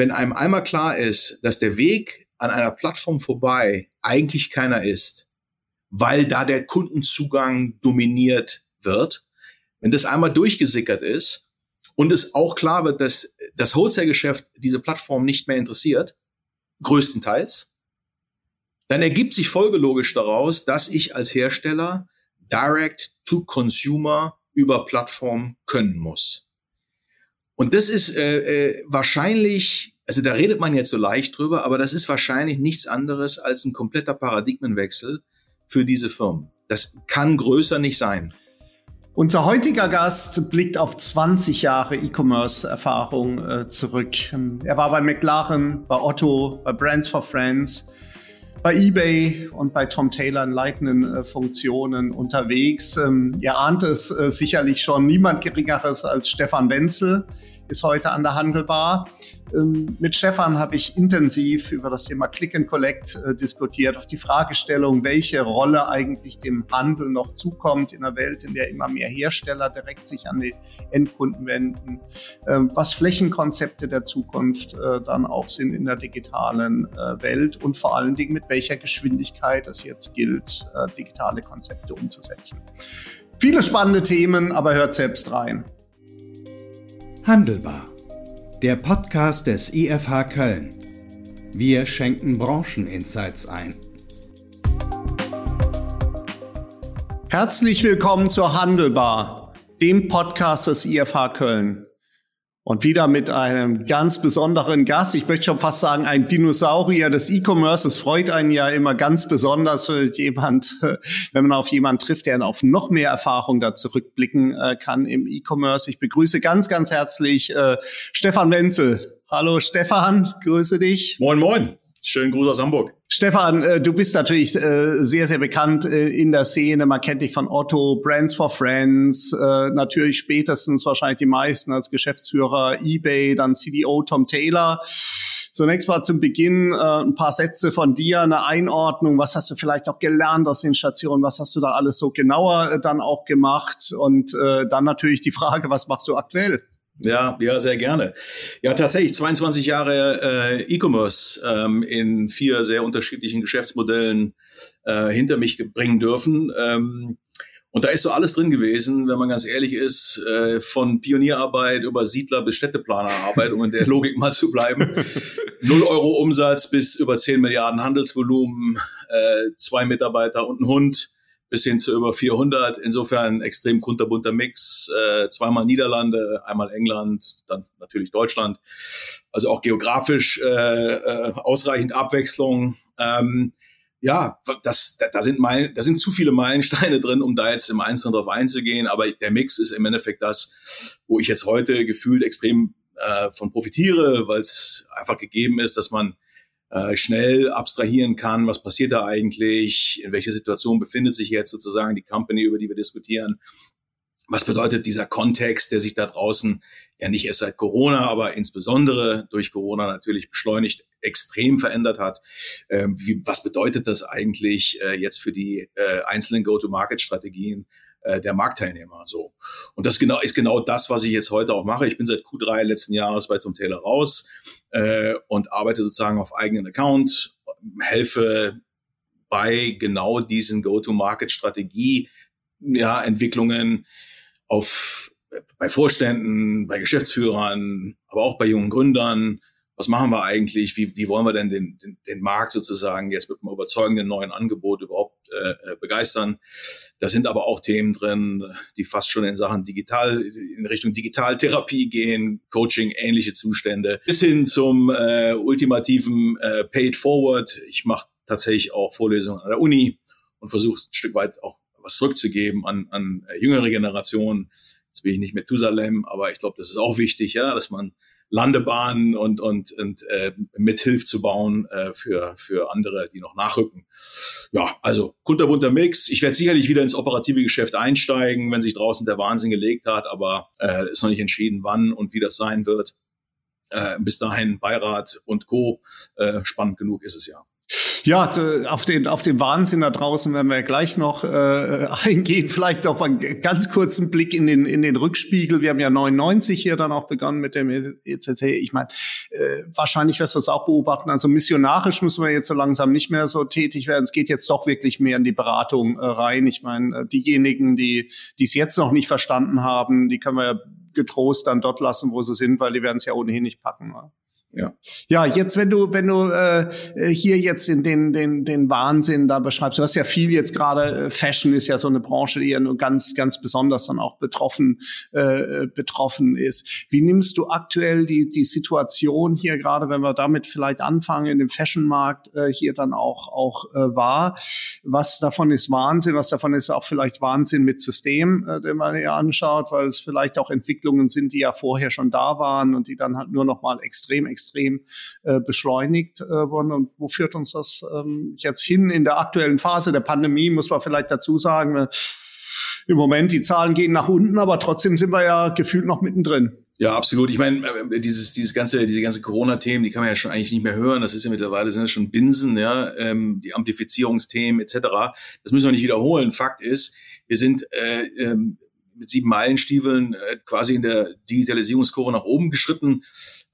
wenn einem einmal klar ist, dass der Weg an einer Plattform vorbei eigentlich keiner ist, weil da der Kundenzugang dominiert wird, wenn das einmal durchgesickert ist und es auch klar wird, dass das Wholesale-Geschäft diese Plattform nicht mehr interessiert, größtenteils, dann ergibt sich folgelogisch daraus, dass ich als Hersteller Direct to Consumer über Plattform können muss. Und das ist äh, äh, wahrscheinlich, also da redet man jetzt so leicht drüber, aber das ist wahrscheinlich nichts anderes als ein kompletter Paradigmenwechsel für diese Firmen. Das kann größer nicht sein. Unser heutiger Gast blickt auf 20 Jahre E-Commerce-Erfahrung äh, zurück. Er war bei McLaren, bei Otto, bei Brands for Friends, bei eBay und bei Tom Taylor in leitenden äh, Funktionen unterwegs. Ähm, ihr ahnt es äh, sicherlich schon, niemand Geringeres als Stefan Wenzel ist heute an der Handelbar. Ähm, mit Stefan habe ich intensiv über das Thema Click and Collect äh, diskutiert, auf die Fragestellung, welche Rolle eigentlich dem Handel noch zukommt in einer Welt, in der immer mehr Hersteller direkt sich an die Endkunden wenden, ähm, was Flächenkonzepte der Zukunft äh, dann auch sind in der digitalen äh, Welt und vor allen Dingen mit welcher Geschwindigkeit es jetzt gilt, digitale Konzepte umzusetzen. Viele spannende Themen, aber hört selbst rein. Handelbar. Der Podcast des IFH Köln. Wir schenken Brancheninsights ein. Herzlich willkommen zur Handelbar, dem Podcast des IFH Köln. Und wieder mit einem ganz besonderen Gast. Ich möchte schon fast sagen, ein Dinosaurier des E-Commerce. Es freut einen ja immer ganz besonders, wenn jemand, wenn man auf jemanden trifft, der auf noch mehr Erfahrung da zurückblicken äh, kann im E-Commerce. Ich begrüße ganz, ganz herzlich äh, Stefan Wenzel. Hallo Stefan, grüße dich. Moin, moin. Schönen Gruß aus Hamburg. Stefan, äh, du bist natürlich äh, sehr, sehr bekannt äh, in der Szene. Man kennt dich von Otto, Brands for Friends, natürlich spätestens wahrscheinlich die meisten als Geschäftsführer eBay, dann CDO Tom Taylor. Zunächst mal zum Beginn ein paar Sätze von dir, eine Einordnung. Was hast du vielleicht auch gelernt aus den Stationen? Was hast du da alles so genauer dann auch gemacht? Und dann natürlich die Frage, was machst du aktuell? Ja, ja, sehr gerne. Ja, tatsächlich 22 Jahre äh, E-Commerce ähm, in vier sehr unterschiedlichen Geschäftsmodellen äh, hinter mich bringen dürfen. Ähm, und da ist so alles drin gewesen, wenn man ganz ehrlich ist, äh, von Pionierarbeit über Siedler bis Städteplanerarbeit, um in der Logik mal zu bleiben. Null Euro Umsatz bis über 10 Milliarden Handelsvolumen, äh, zwei Mitarbeiter und ein Hund bis hin zu über 400. Insofern extrem kunterbunter Mix. Äh, zweimal Niederlande, einmal England, dann natürlich Deutschland. Also auch geografisch äh, äh, ausreichend Abwechslung. Ähm, ja, das, da, sind Meilen, da sind zu viele Meilensteine drin, um da jetzt im Einzelnen drauf einzugehen. Aber der Mix ist im Endeffekt das, wo ich jetzt heute gefühlt extrem äh, von profitiere, weil es einfach gegeben ist, dass man äh, schnell abstrahieren kann, was passiert da eigentlich, in welcher Situation befindet sich jetzt sozusagen die Company, über die wir diskutieren. Was bedeutet dieser Kontext, der sich da draußen ja nicht erst seit Corona, aber insbesondere durch Corona natürlich beschleunigt, extrem verändert hat? Ähm, wie, was bedeutet das eigentlich äh, jetzt für die äh, einzelnen Go-to-Market-Strategien äh, der Marktteilnehmer. So. Und das genau, ist genau das, was ich jetzt heute auch mache. Ich bin seit Q3 letzten Jahres bei Tom Taylor raus äh, und arbeite sozusagen auf eigenen Account, helfe bei genau diesen Go-to-Market-Strategie, ja, Entwicklungen auf, bei Vorständen, bei Geschäftsführern, aber auch bei jungen Gründern, was machen wir eigentlich, wie, wie wollen wir denn den, den, den Markt sozusagen jetzt mit einem überzeugenden neuen Angebot überhaupt äh, äh, begeistern. Da sind aber auch Themen drin, die fast schon in Sachen digital, in Richtung Digitaltherapie gehen, Coaching, ähnliche Zustände, bis hin zum äh, ultimativen äh, Paid Forward. Ich mache tatsächlich auch Vorlesungen an der Uni und versuche ein Stück weit auch was zurückzugeben an, an äh, jüngere Generationen. Jetzt bin ich nicht Methusalem, aber ich glaube, das ist auch wichtig, ja, dass man Landebahnen und, und, und äh, mithilft zu bauen äh, für, für andere, die noch nachrücken. Ja, also kunterbunter Mix. Ich werde sicherlich wieder ins operative Geschäft einsteigen, wenn sich draußen der Wahnsinn gelegt hat, aber äh, ist noch nicht entschieden, wann und wie das sein wird. Äh, bis dahin Beirat und Co. Äh, spannend genug ist es ja. Ja, auf den, auf den Wahnsinn da draußen werden wir gleich noch äh, eingehen. Vielleicht noch einen ganz kurzen Blick in den, in den Rückspiegel. Wir haben ja 99 hier dann auch begonnen mit dem ECC. Ich meine, äh, wahrscheinlich wirst du es auch beobachten. Also missionarisch müssen wir jetzt so langsam nicht mehr so tätig werden. Es geht jetzt doch wirklich mehr in die Beratung äh, rein. Ich meine, äh, diejenigen, die es jetzt noch nicht verstanden haben, die können wir ja getrost dann dort lassen, wo sie sind, weil die werden es ja ohnehin nicht packen. Ne? Ja. Ja, jetzt wenn du wenn du äh, hier jetzt in den den den Wahnsinn da beschreibst, du hast ja viel jetzt gerade äh, Fashion ist ja so eine Branche, die ja nur ganz ganz besonders dann auch betroffen äh, betroffen ist. Wie nimmst du aktuell die die Situation hier gerade, wenn wir damit vielleicht anfangen in dem Fashionmarkt äh, hier dann auch auch äh, wahr? Was davon ist Wahnsinn, was davon ist auch vielleicht Wahnsinn mit System, äh, den man hier anschaut, weil es vielleicht auch Entwicklungen sind, die ja vorher schon da waren und die dann halt nur noch mal extrem extrem äh, beschleunigt äh, worden. Und wo führt uns das ähm, jetzt hin in der aktuellen Phase der Pandemie, muss man vielleicht dazu sagen. Äh, Im Moment, die Zahlen gehen nach unten, aber trotzdem sind wir ja gefühlt noch mittendrin. Ja, absolut. Ich meine, äh, dieses, dieses ganze, diese ganze Corona-Themen, die kann man ja schon eigentlich nicht mehr hören. Das ist ja mittlerweile sind ja schon Binsen, ja, ähm, die Amplifizierungsthemen etc. Das müssen wir nicht wiederholen. Fakt ist, wir sind äh, ähm, mit sieben Meilenstiefeln äh, quasi in der Digitalisierungskurve nach oben geschritten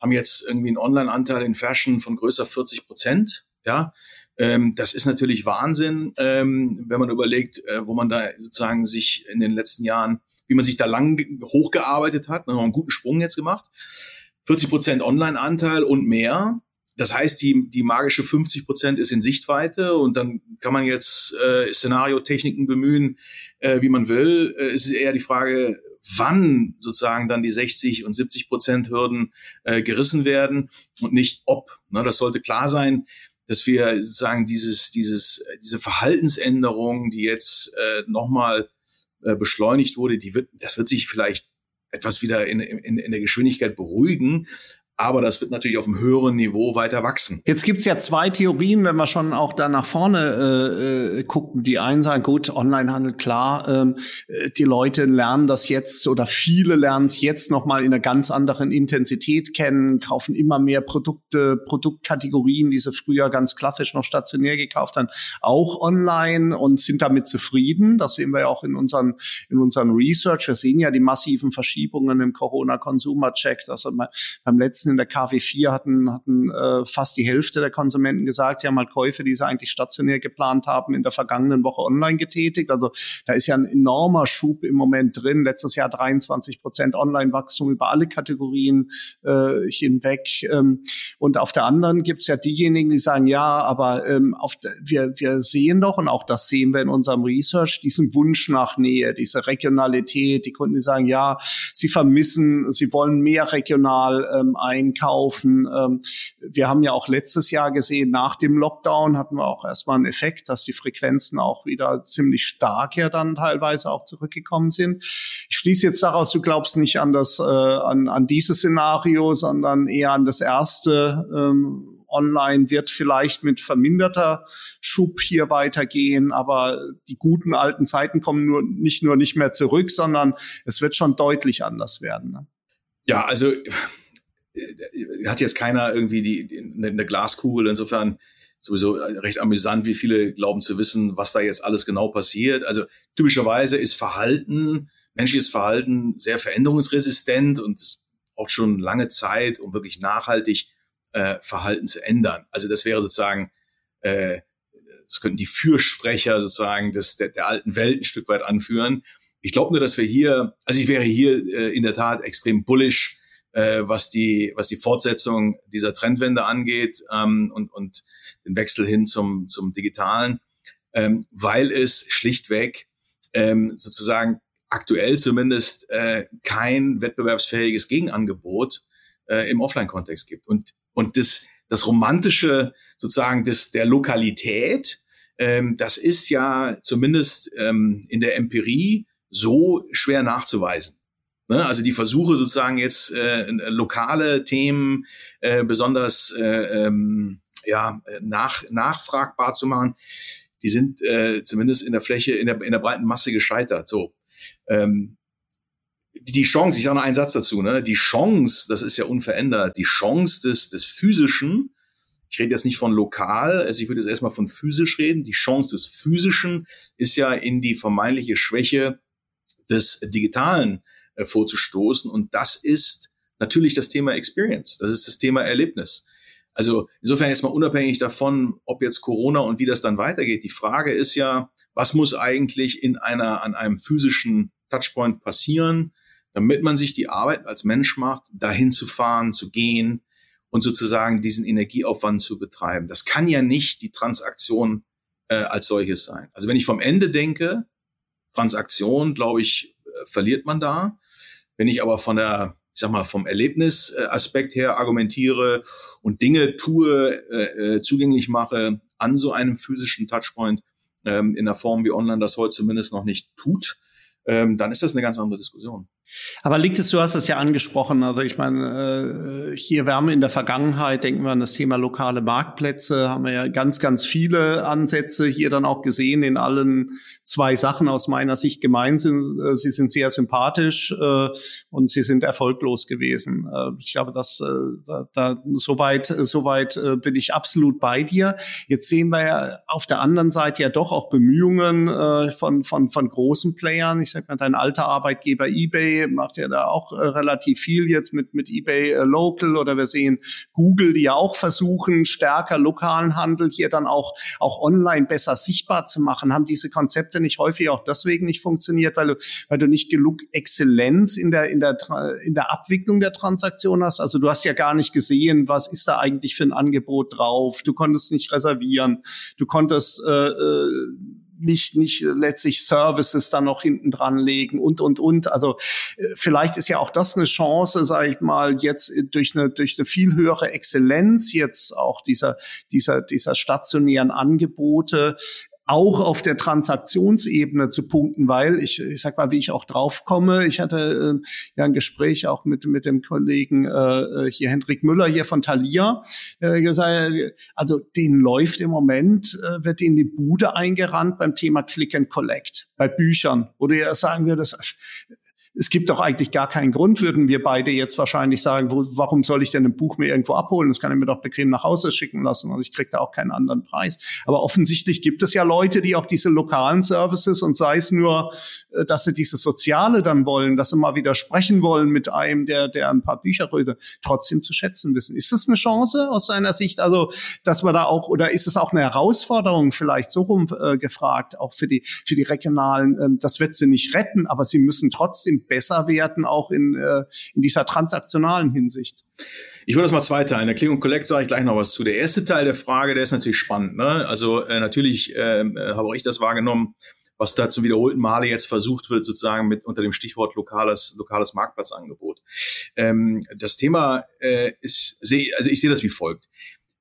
haben jetzt irgendwie einen Online-Anteil in Fashion von größer 40 Prozent. Ja, ähm, das ist natürlich Wahnsinn, ähm, wenn man überlegt, äh, wo man da sozusagen sich in den letzten Jahren, wie man sich da lang hochgearbeitet hat, noch einen guten Sprung jetzt gemacht. 40 Prozent Online-Anteil und mehr. Das heißt, die, die magische 50 Prozent ist in Sichtweite und dann kann man jetzt äh, Szenariotechniken bemühen, äh, wie man will. Äh, es ist eher die Frage, wann sozusagen dann die 60 und 70 Prozent Hürden äh, gerissen werden und nicht ob. Ne, das sollte klar sein, dass wir sozusagen dieses, dieses, diese Verhaltensänderung, die jetzt äh, nochmal äh, beschleunigt wurde, die wird, das wird sich vielleicht etwas wieder in, in, in der Geschwindigkeit beruhigen, aber das wird natürlich auf einem höheren Niveau weiter wachsen. Jetzt gibt's ja zwei Theorien, wenn wir schon auch da nach vorne äh, äh, gucken. Die einen sagen, gut, Onlinehandel, klar, ähm, äh, die Leute lernen das jetzt oder viele lernen es jetzt nochmal in einer ganz anderen Intensität kennen, kaufen immer mehr Produkte, Produktkategorien, die sie früher ganz klassisch noch stationär gekauft haben, auch online und sind damit zufrieden. Das sehen wir ja auch in unseren, in unseren Research. Wir sehen ja die massiven Verschiebungen im Corona-Consumer-Check. Also beim letzten Umsätzen in der KW4 hatten, hatten äh, fast die Hälfte der Konsumenten gesagt, sie haben halt Käufe, die sie eigentlich stationär geplant haben, in der vergangenen Woche online getätigt. Also da ist ja ein enormer Schub im Moment drin. Letztes Jahr 23 Prozent Online-Wachstum über alle Kategorien äh, hinweg. Ähm, und auf der anderen gibt's ja diejenigen, die sagen, ja, aber ähm, auf, wir, wir sehen doch, und auch das sehen wir in unserem Research, diesen Wunsch nach Nähe, diese Regionalität. Die Kunden, die sagen, ja, sie vermissen, sie wollen mehr regional ähm, ein einkaufen. Ähm, wir haben ja auch letztes Jahr gesehen, nach dem Lockdown hatten wir auch erstmal einen Effekt, dass die Frequenzen auch wieder ziemlich stark ja dann teilweise auch zurückgekommen sind. Ich schließe jetzt daraus, du glaubst nicht an das, äh, an, an dieses Szenario, sondern eher an das erste. Ähm, Online wird vielleicht mit verminderter Schub hier weitergehen, aber die guten alten Zeiten kommen nur nicht nur nicht mehr zurück, sondern es wird schon deutlich anders werden. Ne? Ja, also hat jetzt keiner irgendwie die, die eine Glaskugel. Insofern sowieso recht amüsant, wie viele glauben zu wissen, was da jetzt alles genau passiert. Also typischerweise ist Verhalten, menschliches Verhalten sehr veränderungsresistent und es braucht schon lange Zeit, um wirklich nachhaltig äh, Verhalten zu ändern. Also das wäre sozusagen, äh, das könnten die Fürsprecher sozusagen des, der, der alten Welt ein Stück weit anführen. Ich glaube nur, dass wir hier, also ich wäre hier äh, in der Tat extrem bullish, äh, was die was die Fortsetzung dieser Trendwende angeht ähm, und und den Wechsel hin zum zum digitalen, ähm, weil es schlichtweg ähm, sozusagen aktuell zumindest äh, kein wettbewerbsfähiges Gegenangebot äh, im Offline-Kontext gibt und und das das romantische sozusagen des der Lokalität, ähm, das ist ja zumindest ähm, in der Empirie so schwer nachzuweisen. Ne? Also die Versuche sozusagen jetzt äh, lokale Themen äh, besonders äh, ähm, ja, nach, nachfragbar zu machen, die sind äh, zumindest in der Fläche, in der, in der breiten Masse gescheitert. So. Ähm, die Chance, ich sage noch einen Satz dazu, ne? die Chance, das ist ja unverändert, die Chance des, des physischen, Ich rede jetzt nicht von lokal, also ich würde jetzt erstmal von physisch reden. Die Chance des Physischen ist ja in die vermeintliche Schwäche des Digitalen äh, vorzustoßen. Und das ist natürlich das Thema Experience. Das ist das Thema Erlebnis. Also insofern jetzt mal unabhängig davon, ob jetzt Corona und wie das dann weitergeht. Die Frage ist ja, was muss eigentlich in einer, an einem physischen Touchpoint passieren, damit man sich die Arbeit als Mensch macht, dahin zu fahren, zu gehen und sozusagen diesen Energieaufwand zu betreiben. Das kann ja nicht die Transaktion äh, als solches sein. Also wenn ich vom Ende denke, Transaktion, glaube ich, äh, verliert man da. Wenn ich aber von der ich sag mal, vom Erlebnisaspekt her argumentiere und Dinge tue, äh, äh, zugänglich mache an so einem physischen Touchpoint ähm, in der Form, wie online das heute zumindest noch nicht tut, ähm, dann ist das eine ganz andere Diskussion. Aber liegt es, du hast es ja angesprochen, also ich meine, äh, hier, wir haben in der Vergangenheit, denken wir an das Thema lokale Marktplätze, haben wir ja ganz, ganz viele Ansätze hier dann auch gesehen in allen zwei Sachen aus meiner Sicht gemeint sind. Äh, sie sind sehr sympathisch äh, und sie sind erfolglos gewesen. Ich glaube, dass da, da soweit, soweit bin ich absolut bei dir. Jetzt sehen wir ja auf der anderen Seite ja doch auch Bemühungen von, von, von großen Playern. Ich sag mal, dein alter Arbeitgeber eBay macht ja da auch äh, relativ viel jetzt mit, mit eBay äh, Local oder wir sehen Google, die ja auch versuchen, stärker lokalen Handel hier dann auch, auch online besser sichtbar zu machen. Haben diese Konzepte nicht häufig auch deswegen nicht funktioniert, weil du, weil du nicht genug Exzellenz in der, in der, in der Abwicklung der Transaktion hast? Also du hast ja gar nicht gesehen, was ist da eigentlich für ein Angebot drauf. Du konntest nicht reservieren. Du konntest, äh, äh nicht, nicht letztlich Services dann noch hinten dran legen und, und, und. Also äh, vielleicht ist ja auch das eine Chance, sage ich mal, jetzt durch eine, durch eine viel höhere Exzellenz jetzt auch dieser, dieser, dieser stationären Angebote auch auf der Transaktionsebene zu punkten, weil ich, ich sag mal, wie ich auch drauf komme. Ich hatte äh, ja ein Gespräch auch mit mit dem Kollegen äh, hier Hendrik Müller hier von Thalia äh, gesagt, also den läuft im Moment äh, wird in die Bude eingerannt beim Thema Click and Collect bei Büchern, ja sagen würdest, es gibt doch eigentlich gar keinen Grund, würden wir beide jetzt wahrscheinlich sagen, wo, warum soll ich denn ein Buch mir irgendwo abholen? Das kann ich mir doch bequem nach Hause schicken lassen und ich kriege da auch keinen anderen Preis. Aber offensichtlich gibt es ja Leute, die auch diese lokalen Services und sei es nur, äh, dass sie dieses Soziale dann wollen, dass sie mal wieder sprechen wollen mit einem, der, der ein paar Bücher rührt, trotzdem zu schätzen wissen. Ist das eine Chance aus seiner Sicht? Also, dass man da auch, oder ist es auch eine Herausforderung vielleicht so rum äh, gefragt, auch für die, für die regionalen, ähm, das wird sie nicht retten, aber sie müssen trotzdem besser werden, auch in, äh, in dieser transaktionalen Hinsicht? Ich würde das mal zweiteilen. Der Click und Collect sage ich gleich noch was zu. Der erste Teil der Frage, der ist natürlich spannend. Ne? Also äh, natürlich ähm, äh, habe auch ich das wahrgenommen, was da zum wiederholten Male jetzt versucht wird, sozusagen mit unter dem Stichwort lokales, lokales Marktplatzangebot. Ähm, das Thema äh, ist, seh, also ich sehe das wie folgt.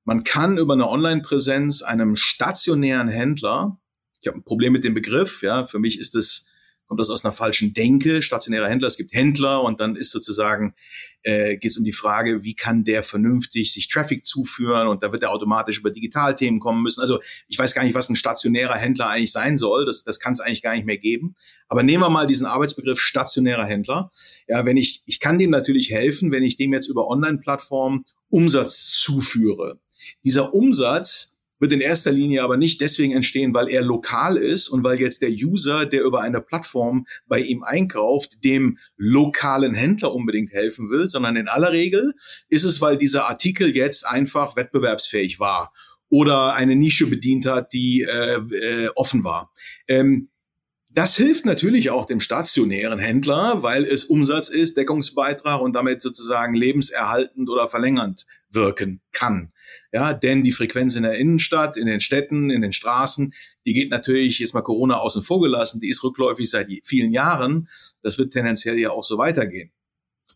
Man kann über eine Online-Präsenz einem stationären Händler, ich habe ein Problem mit dem Begriff, ja, für mich ist es kommt das aus einer falschen Denke, stationärer Händler. Es gibt Händler und dann ist sozusagen, äh, geht es um die Frage, wie kann der vernünftig sich Traffic zuführen und da wird er automatisch über Digitalthemen kommen müssen. Also ich weiß gar nicht, was ein stationärer Händler eigentlich sein soll. Das, das kann es eigentlich gar nicht mehr geben. Aber nehmen wir mal diesen Arbeitsbegriff stationärer Händler. Ja, wenn ich, ich kann dem natürlich helfen, wenn ich dem jetzt über Online-Plattformen Umsatz zuführe. Dieser Umsatz wird in erster Linie aber nicht deswegen entstehen, weil er lokal ist und weil jetzt der User, der über eine Plattform bei ihm einkauft, dem lokalen Händler unbedingt helfen will, sondern in aller Regel ist es, weil dieser Artikel jetzt einfach wettbewerbsfähig war oder eine Nische bedient hat, die äh, äh, offen war. Ähm, das hilft natürlich auch dem stationären Händler, weil es Umsatz ist, Deckungsbeitrag und damit sozusagen lebenserhaltend oder verlängernd wirken kann. Ja, denn die Frequenz in der Innenstadt, in den Städten, in den Straßen, die geht natürlich jetzt mal Corona außen vor gelassen, die ist rückläufig seit vielen Jahren. Das wird tendenziell ja auch so weitergehen.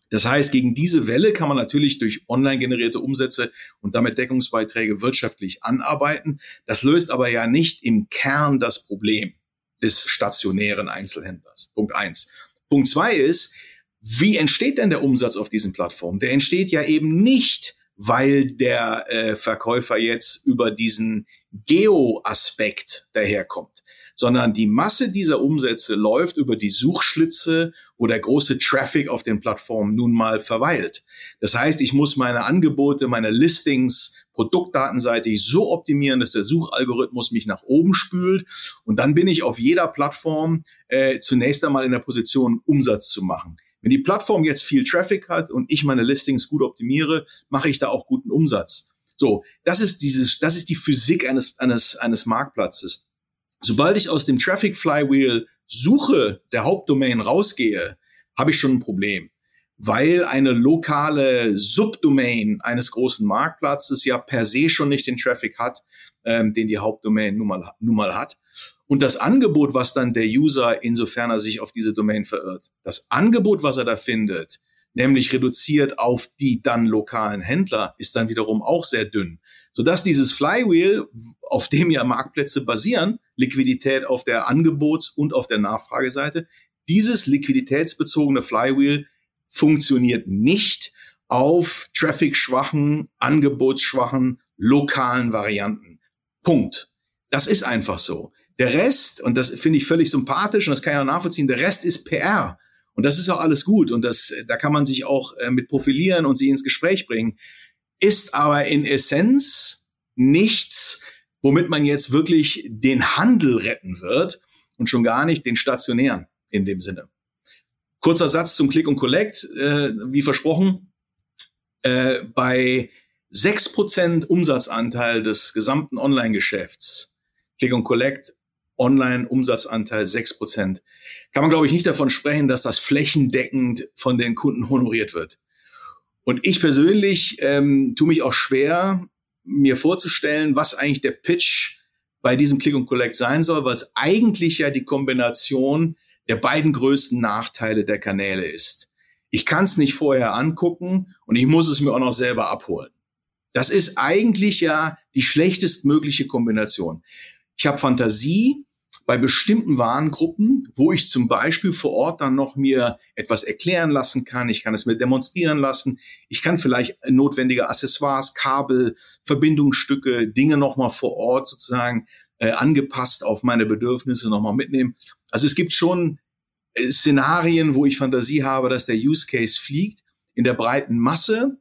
Das heißt, gegen diese Welle kann man natürlich durch online generierte Umsätze und damit Deckungsbeiträge wirtschaftlich anarbeiten. Das löst aber ja nicht im Kern das Problem des stationären Einzelhändlers. Punkt eins. Punkt zwei ist, wie entsteht denn der Umsatz auf diesen Plattformen? Der entsteht ja eben nicht weil der äh, Verkäufer jetzt über diesen Geo-Aspekt daherkommt, sondern die Masse dieser Umsätze läuft über die Suchschlitze, wo der große Traffic auf den Plattformen nun mal verweilt. Das heißt, ich muss meine Angebote, meine Listings produktdatenseitig so optimieren, dass der Suchalgorithmus mich nach oben spült. Und dann bin ich auf jeder Plattform äh, zunächst einmal in der Position, Umsatz zu machen. Wenn die Plattform jetzt viel Traffic hat und ich meine Listings gut optimiere, mache ich da auch guten Umsatz. So, das ist dieses, das ist die Physik eines, eines, eines Marktplatzes. Sobald ich aus dem Traffic Flywheel Suche der Hauptdomain rausgehe, habe ich schon ein Problem weil eine lokale Subdomain eines großen Marktplatzes ja per se schon nicht den Traffic hat, ähm, den die Hauptdomain nun mal, nun mal hat. Und das Angebot, was dann der User, insofern er sich auf diese Domain verirrt, das Angebot, was er da findet, nämlich reduziert auf die dann lokalen Händler, ist dann wiederum auch sehr dünn. Sodass dieses Flywheel, auf dem ja Marktplätze basieren, Liquidität auf der Angebots- und auf der Nachfrageseite, dieses liquiditätsbezogene Flywheel funktioniert nicht auf traffic-schwachen, angebotsschwachen, lokalen Varianten. Punkt. Das ist einfach so. Der Rest, und das finde ich völlig sympathisch und das kann ich auch nachvollziehen, der Rest ist PR. Und das ist auch alles gut. Und das, da kann man sich auch äh, mit profilieren und sie ins Gespräch bringen. Ist aber in Essenz nichts, womit man jetzt wirklich den Handel retten wird und schon gar nicht den stationären in dem Sinne. Kurzer Satz zum Click und Collect, äh, wie versprochen. Äh, bei 6% Umsatzanteil des gesamten Online-Geschäfts, Click und Collect, Online-Umsatzanteil 6%, kann man, glaube ich, nicht davon sprechen, dass das flächendeckend von den Kunden honoriert wird. Und ich persönlich ähm, tue mich auch schwer, mir vorzustellen, was eigentlich der Pitch bei diesem Click und Collect sein soll, weil es eigentlich ja die Kombination der beiden größten Nachteile der Kanäle ist. Ich kann es nicht vorher angucken und ich muss es mir auch noch selber abholen. Das ist eigentlich ja die schlechtestmögliche Kombination. Ich habe Fantasie bei bestimmten Warengruppen, wo ich zum Beispiel vor Ort dann noch mir etwas erklären lassen kann. Ich kann es mir demonstrieren lassen. Ich kann vielleicht notwendige Accessoires, Kabel, Verbindungsstücke, Dinge nochmal vor Ort sozusagen äh, angepasst auf meine Bedürfnisse nochmal mitnehmen. Also es gibt schon äh, Szenarien, wo ich Fantasie habe, dass der Use Case fliegt in der breiten Masse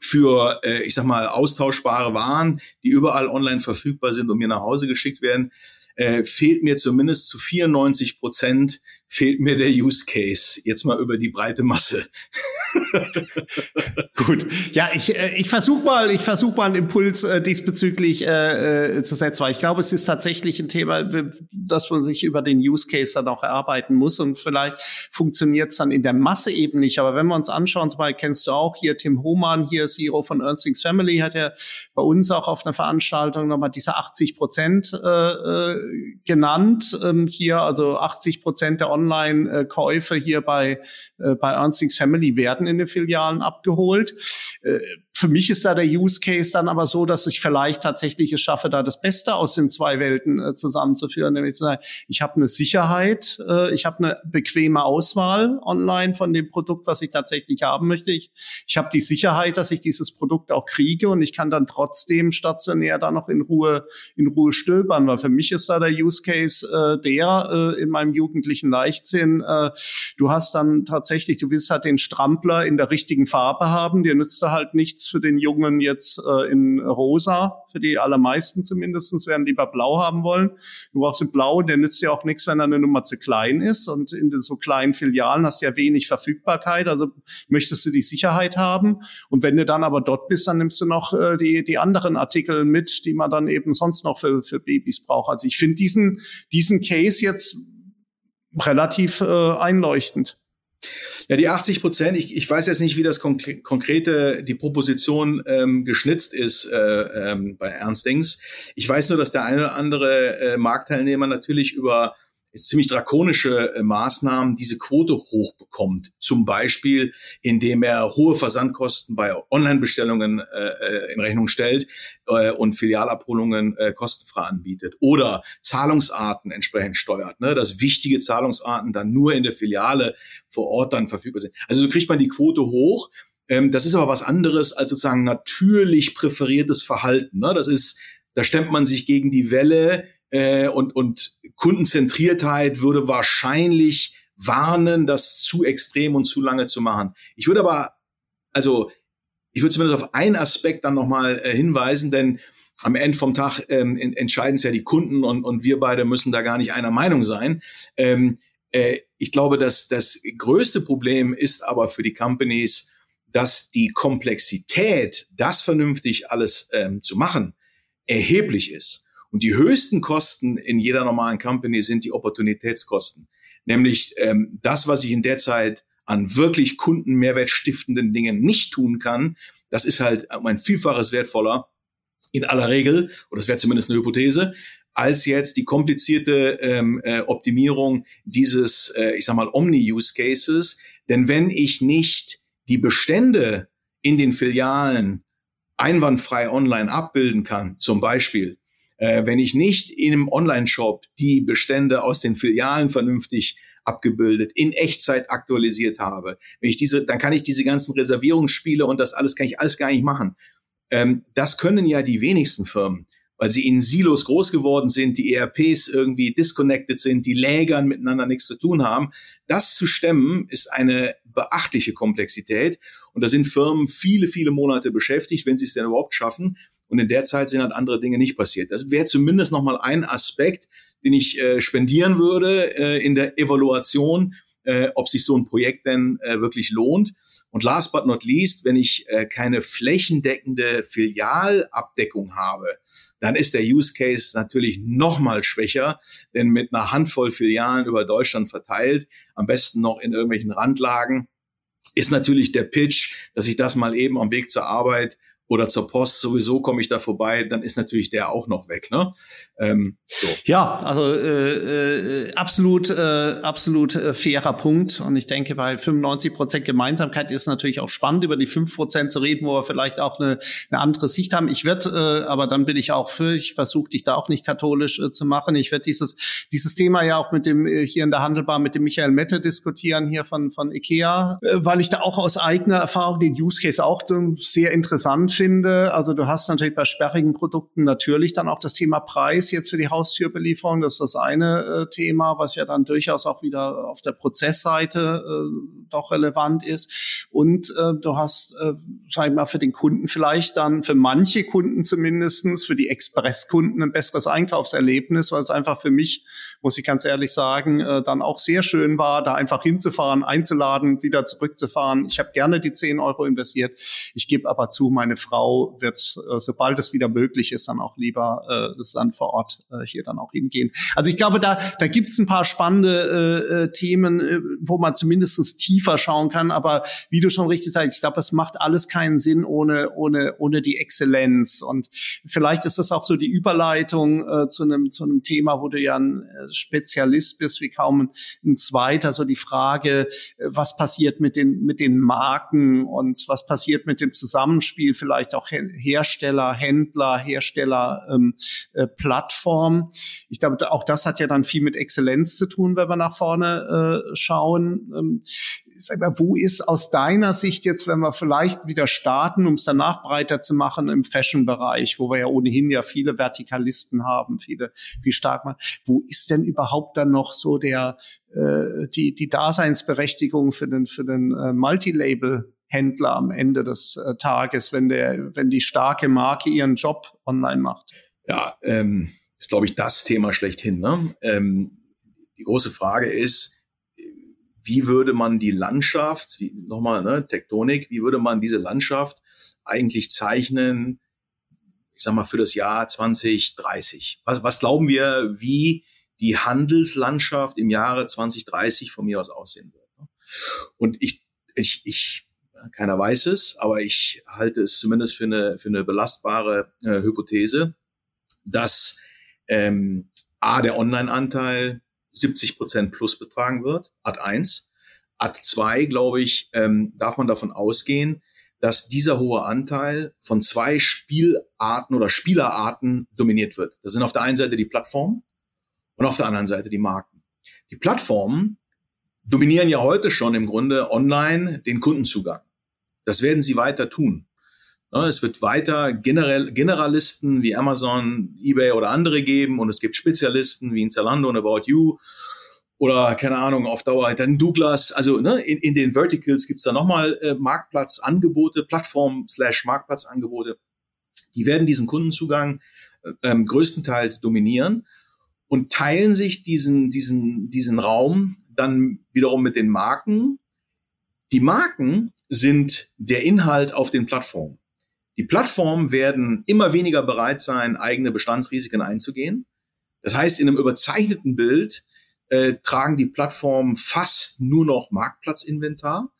für, äh, ich sag mal, austauschbare Waren, die überall online verfügbar sind und mir nach Hause geschickt werden äh, fehlt mir zumindest zu 94 Prozent fehlt mir der Use Case. Jetzt mal über die breite Masse. Gut. Ja, ich, äh, ich versuche mal, ich versuche mal einen Impuls äh, diesbezüglich äh, äh, zu setzen, weil ich glaube, es ist tatsächlich ein Thema, dass man sich über den Use Case dann auch erarbeiten muss und vielleicht funktioniert es dann in der Masse eben nicht. Aber wenn wir uns anschauen, zum Beispiel kennst du auch hier Tim Hohmann, hier CEO von Ernstings Family, hat ja bei uns auch auf einer Veranstaltung nochmal diese 80 Prozent äh, äh genannt. Ähm, hier also 80 Prozent der Online-Käufe hier bei, äh, bei Ernstings Family werden in den Filialen abgeholt. Für mich ist da der Use Case dann aber so, dass ich vielleicht tatsächlich es schaffe, da das Beste aus den zwei Welten äh, zusammenzuführen. Nämlich zu sagen, ich habe eine Sicherheit, äh, ich habe eine bequeme Auswahl online von dem Produkt, was ich tatsächlich haben möchte. Ich, ich habe die Sicherheit, dass ich dieses Produkt auch kriege und ich kann dann trotzdem stationär da noch in Ruhe in Ruhe stöbern, weil für mich ist da der Use Case äh, der äh, in meinem jugendlichen Leichtsinn. Äh, du hast dann tatsächlich, du willst halt den Strampler in der richtigen Farbe haben, dir nützt da halt nichts für den Jungen jetzt äh, in rosa, für die allermeisten zumindestens werden lieber blau haben wollen. Du brauchst in blau, der nützt dir auch nichts, wenn eine Nummer zu klein ist. Und in den so kleinen Filialen hast du ja wenig Verfügbarkeit, also möchtest du die Sicherheit haben. Und wenn du dann aber dort bist, dann nimmst du noch äh, die, die anderen Artikel mit, die man dann eben sonst noch für, für Babys braucht. Also ich finde diesen, diesen Case jetzt relativ äh, einleuchtend. Ja, die 80 Prozent, ich, ich weiß jetzt nicht, wie das konkre konkrete, die Proposition ähm, geschnitzt ist äh, ähm, bei Ernst Dings. Ich weiß nur, dass der eine oder andere äh, Marktteilnehmer natürlich über ziemlich drakonische äh, Maßnahmen diese Quote hochbekommt. Zum Beispiel, indem er hohe Versandkosten bei Online-Bestellungen äh, äh, in Rechnung stellt äh, und Filialabholungen äh, kostenfrei anbietet. Oder Zahlungsarten entsprechend steuert, ne? dass wichtige Zahlungsarten dann nur in der Filiale vor Ort dann verfügbar sind. Also so kriegt man die Quote hoch. Ähm, das ist aber was anderes als sozusagen natürlich präferiertes Verhalten. Ne? Das ist, da stemmt man sich gegen die Welle, äh, und, und Kundenzentriertheit würde wahrscheinlich warnen, das zu extrem und zu lange zu machen. Ich würde aber, also ich würde zumindest auf einen Aspekt dann nochmal äh, hinweisen, denn am Ende vom Tag ähm, entscheiden es ja die Kunden und, und wir beide müssen da gar nicht einer Meinung sein. Ähm, äh, ich glaube, dass das größte Problem ist aber für die Companies, dass die Komplexität, das vernünftig alles ähm, zu machen, erheblich ist. Und die höchsten Kosten in jeder normalen Company sind die Opportunitätskosten. Nämlich ähm, das, was ich in der Zeit an wirklich Kundenmehrwert stiftenden Dingen nicht tun kann, das ist halt um ein Vielfaches wertvoller in aller Regel, oder das wäre zumindest eine Hypothese, als jetzt die komplizierte ähm, äh, Optimierung dieses, äh, ich sag mal, Omni-Use-Cases. Denn wenn ich nicht die Bestände in den Filialen einwandfrei online abbilden kann, zum Beispiel, äh, wenn ich nicht in einem Online-Shop die Bestände aus den Filialen vernünftig abgebildet, in Echtzeit aktualisiert habe, wenn ich diese, dann kann ich diese ganzen Reservierungsspiele und das alles kann ich alles gar nicht machen. Ähm, das können ja die wenigsten Firmen weil sie in Silos groß geworden sind, die ERPs irgendwie disconnected sind, die Lägern miteinander nichts zu tun haben. Das zu stemmen ist eine beachtliche Komplexität. Und da sind Firmen viele, viele Monate beschäftigt, wenn sie es denn überhaupt schaffen. Und in der Zeit sind halt andere Dinge nicht passiert. Das wäre zumindest nochmal ein Aspekt, den ich äh, spendieren würde äh, in der Evaluation äh, ob sich so ein Projekt denn äh, wirklich lohnt. Und last but not least, wenn ich äh, keine flächendeckende Filialabdeckung habe, dann ist der Use Case natürlich noch mal schwächer, denn mit einer Handvoll Filialen über Deutschland verteilt, am besten noch in irgendwelchen Randlagen, ist natürlich der Pitch, dass ich das mal eben am Weg zur Arbeit oder zur Post sowieso komme ich da vorbei, dann ist natürlich der auch noch weg. Ne? Ähm, so. Ja, also äh, äh, absolut, äh, absolut äh, fairer Punkt. Und ich denke, bei 95 Prozent Gemeinsamkeit ist natürlich auch spannend, über die 5 Prozent zu reden, wo wir vielleicht auch eine, eine andere Sicht haben. Ich werde, äh, aber dann bin ich auch für, ich versuche dich da auch nicht katholisch äh, zu machen. Ich werde dieses, dieses Thema ja auch mit dem äh, hier in der Handelbar mit dem Michael Mette diskutieren, hier von, von IKEA, äh, weil ich da auch aus eigener Erfahrung den Use Case auch äh, sehr interessant finde. Also du hast natürlich bei sperrigen Produkten natürlich dann auch das Thema Preis jetzt für die Haustürbelieferung. Das ist das eine äh, Thema, was ja dann durchaus auch wieder auf der Prozessseite äh, doch relevant ist. Und äh, du hast, äh, sag ich mal, für den Kunden vielleicht dann, für manche Kunden zumindestens, für die Expresskunden ein besseres Einkaufserlebnis, weil es einfach für mich, muss ich ganz ehrlich sagen, äh, dann auch sehr schön war, da einfach hinzufahren, einzuladen, wieder zurückzufahren. Ich habe gerne die 10 Euro investiert. Ich gebe aber zu, meine Frau wird, äh, sobald es wieder möglich ist, dann auch lieber äh, dann vor Ort äh, hier dann auch hingehen. Also ich glaube, da, da gibt es ein paar spannende äh, äh, Themen, äh, wo man zumindest tiefer schauen kann. Aber wie du schon richtig sagst, ich glaube, es macht alles keinen Sinn ohne, ohne, ohne die Exzellenz. Und vielleicht ist das auch so die Überleitung äh, zu einem zu einem Thema, wo du ja ein äh, Spezialist bist, wie kaum ein, zweiter. So die Frage, äh, was passiert mit den, mit den Marken und was passiert mit dem Zusammenspiel vielleicht vielleicht auch Hersteller, Händler, Hersteller, ähm, äh, Plattform. Ich glaube, auch das hat ja dann viel mit Exzellenz zu tun, wenn wir nach vorne äh, schauen. Ähm, sag mal, wo ist aus deiner Sicht jetzt, wenn wir vielleicht wieder starten, um es danach breiter zu machen im Fashion-Bereich, wo wir ja ohnehin ja viele Vertikalisten haben, viele, wie stark man, wo ist denn überhaupt dann noch so der, äh, die, die Daseinsberechtigung für den, für den äh, Multilabel Händler am Ende des äh, Tages, wenn der, wenn die starke Marke ihren Job online macht? Ja, ähm, ist glaube ich das Thema schlechthin. Ne? Ähm, die große Frage ist, wie würde man die Landschaft, wie, nochmal, ne, Tektonik, wie würde man diese Landschaft eigentlich zeichnen, ich sag mal, für das Jahr 2030? Was, was glauben wir, wie die Handelslandschaft im Jahre 2030 von mir aus aussehen wird? Ne? Und ich, ich, ich keiner weiß es, aber ich halte es zumindest für eine, für eine belastbare äh, Hypothese, dass ähm, A, der Online-Anteil 70 Prozent plus betragen wird, Ad 1. Ad 2, glaube ich, ähm, darf man davon ausgehen, dass dieser hohe Anteil von zwei Spielarten oder Spielerarten dominiert wird. Das sind auf der einen Seite die Plattformen und auf der anderen Seite die Marken. Die Plattformen dominieren ja heute schon im Grunde online den Kundenzugang. Das werden sie weiter tun. Es wird weiter General, Generalisten wie Amazon, eBay oder andere geben und es gibt Spezialisten wie in Zalando und About You. oder keine Ahnung, auf Dauer dann Douglas. Also ne, in, in den Verticals gibt's da nochmal äh, Marktplatzangebote, Plattform slash Marktplatzangebote. Die werden diesen Kundenzugang äh, ähm, größtenteils dominieren und teilen sich diesen, diesen, diesen Raum dann wiederum mit den Marken. Die Marken sind der Inhalt auf den Plattformen. Die Plattformen werden immer weniger bereit sein, eigene Bestandsrisiken einzugehen. Das heißt, in einem überzeichneten Bild äh, tragen die Plattformen fast nur noch Marktplatzinventar.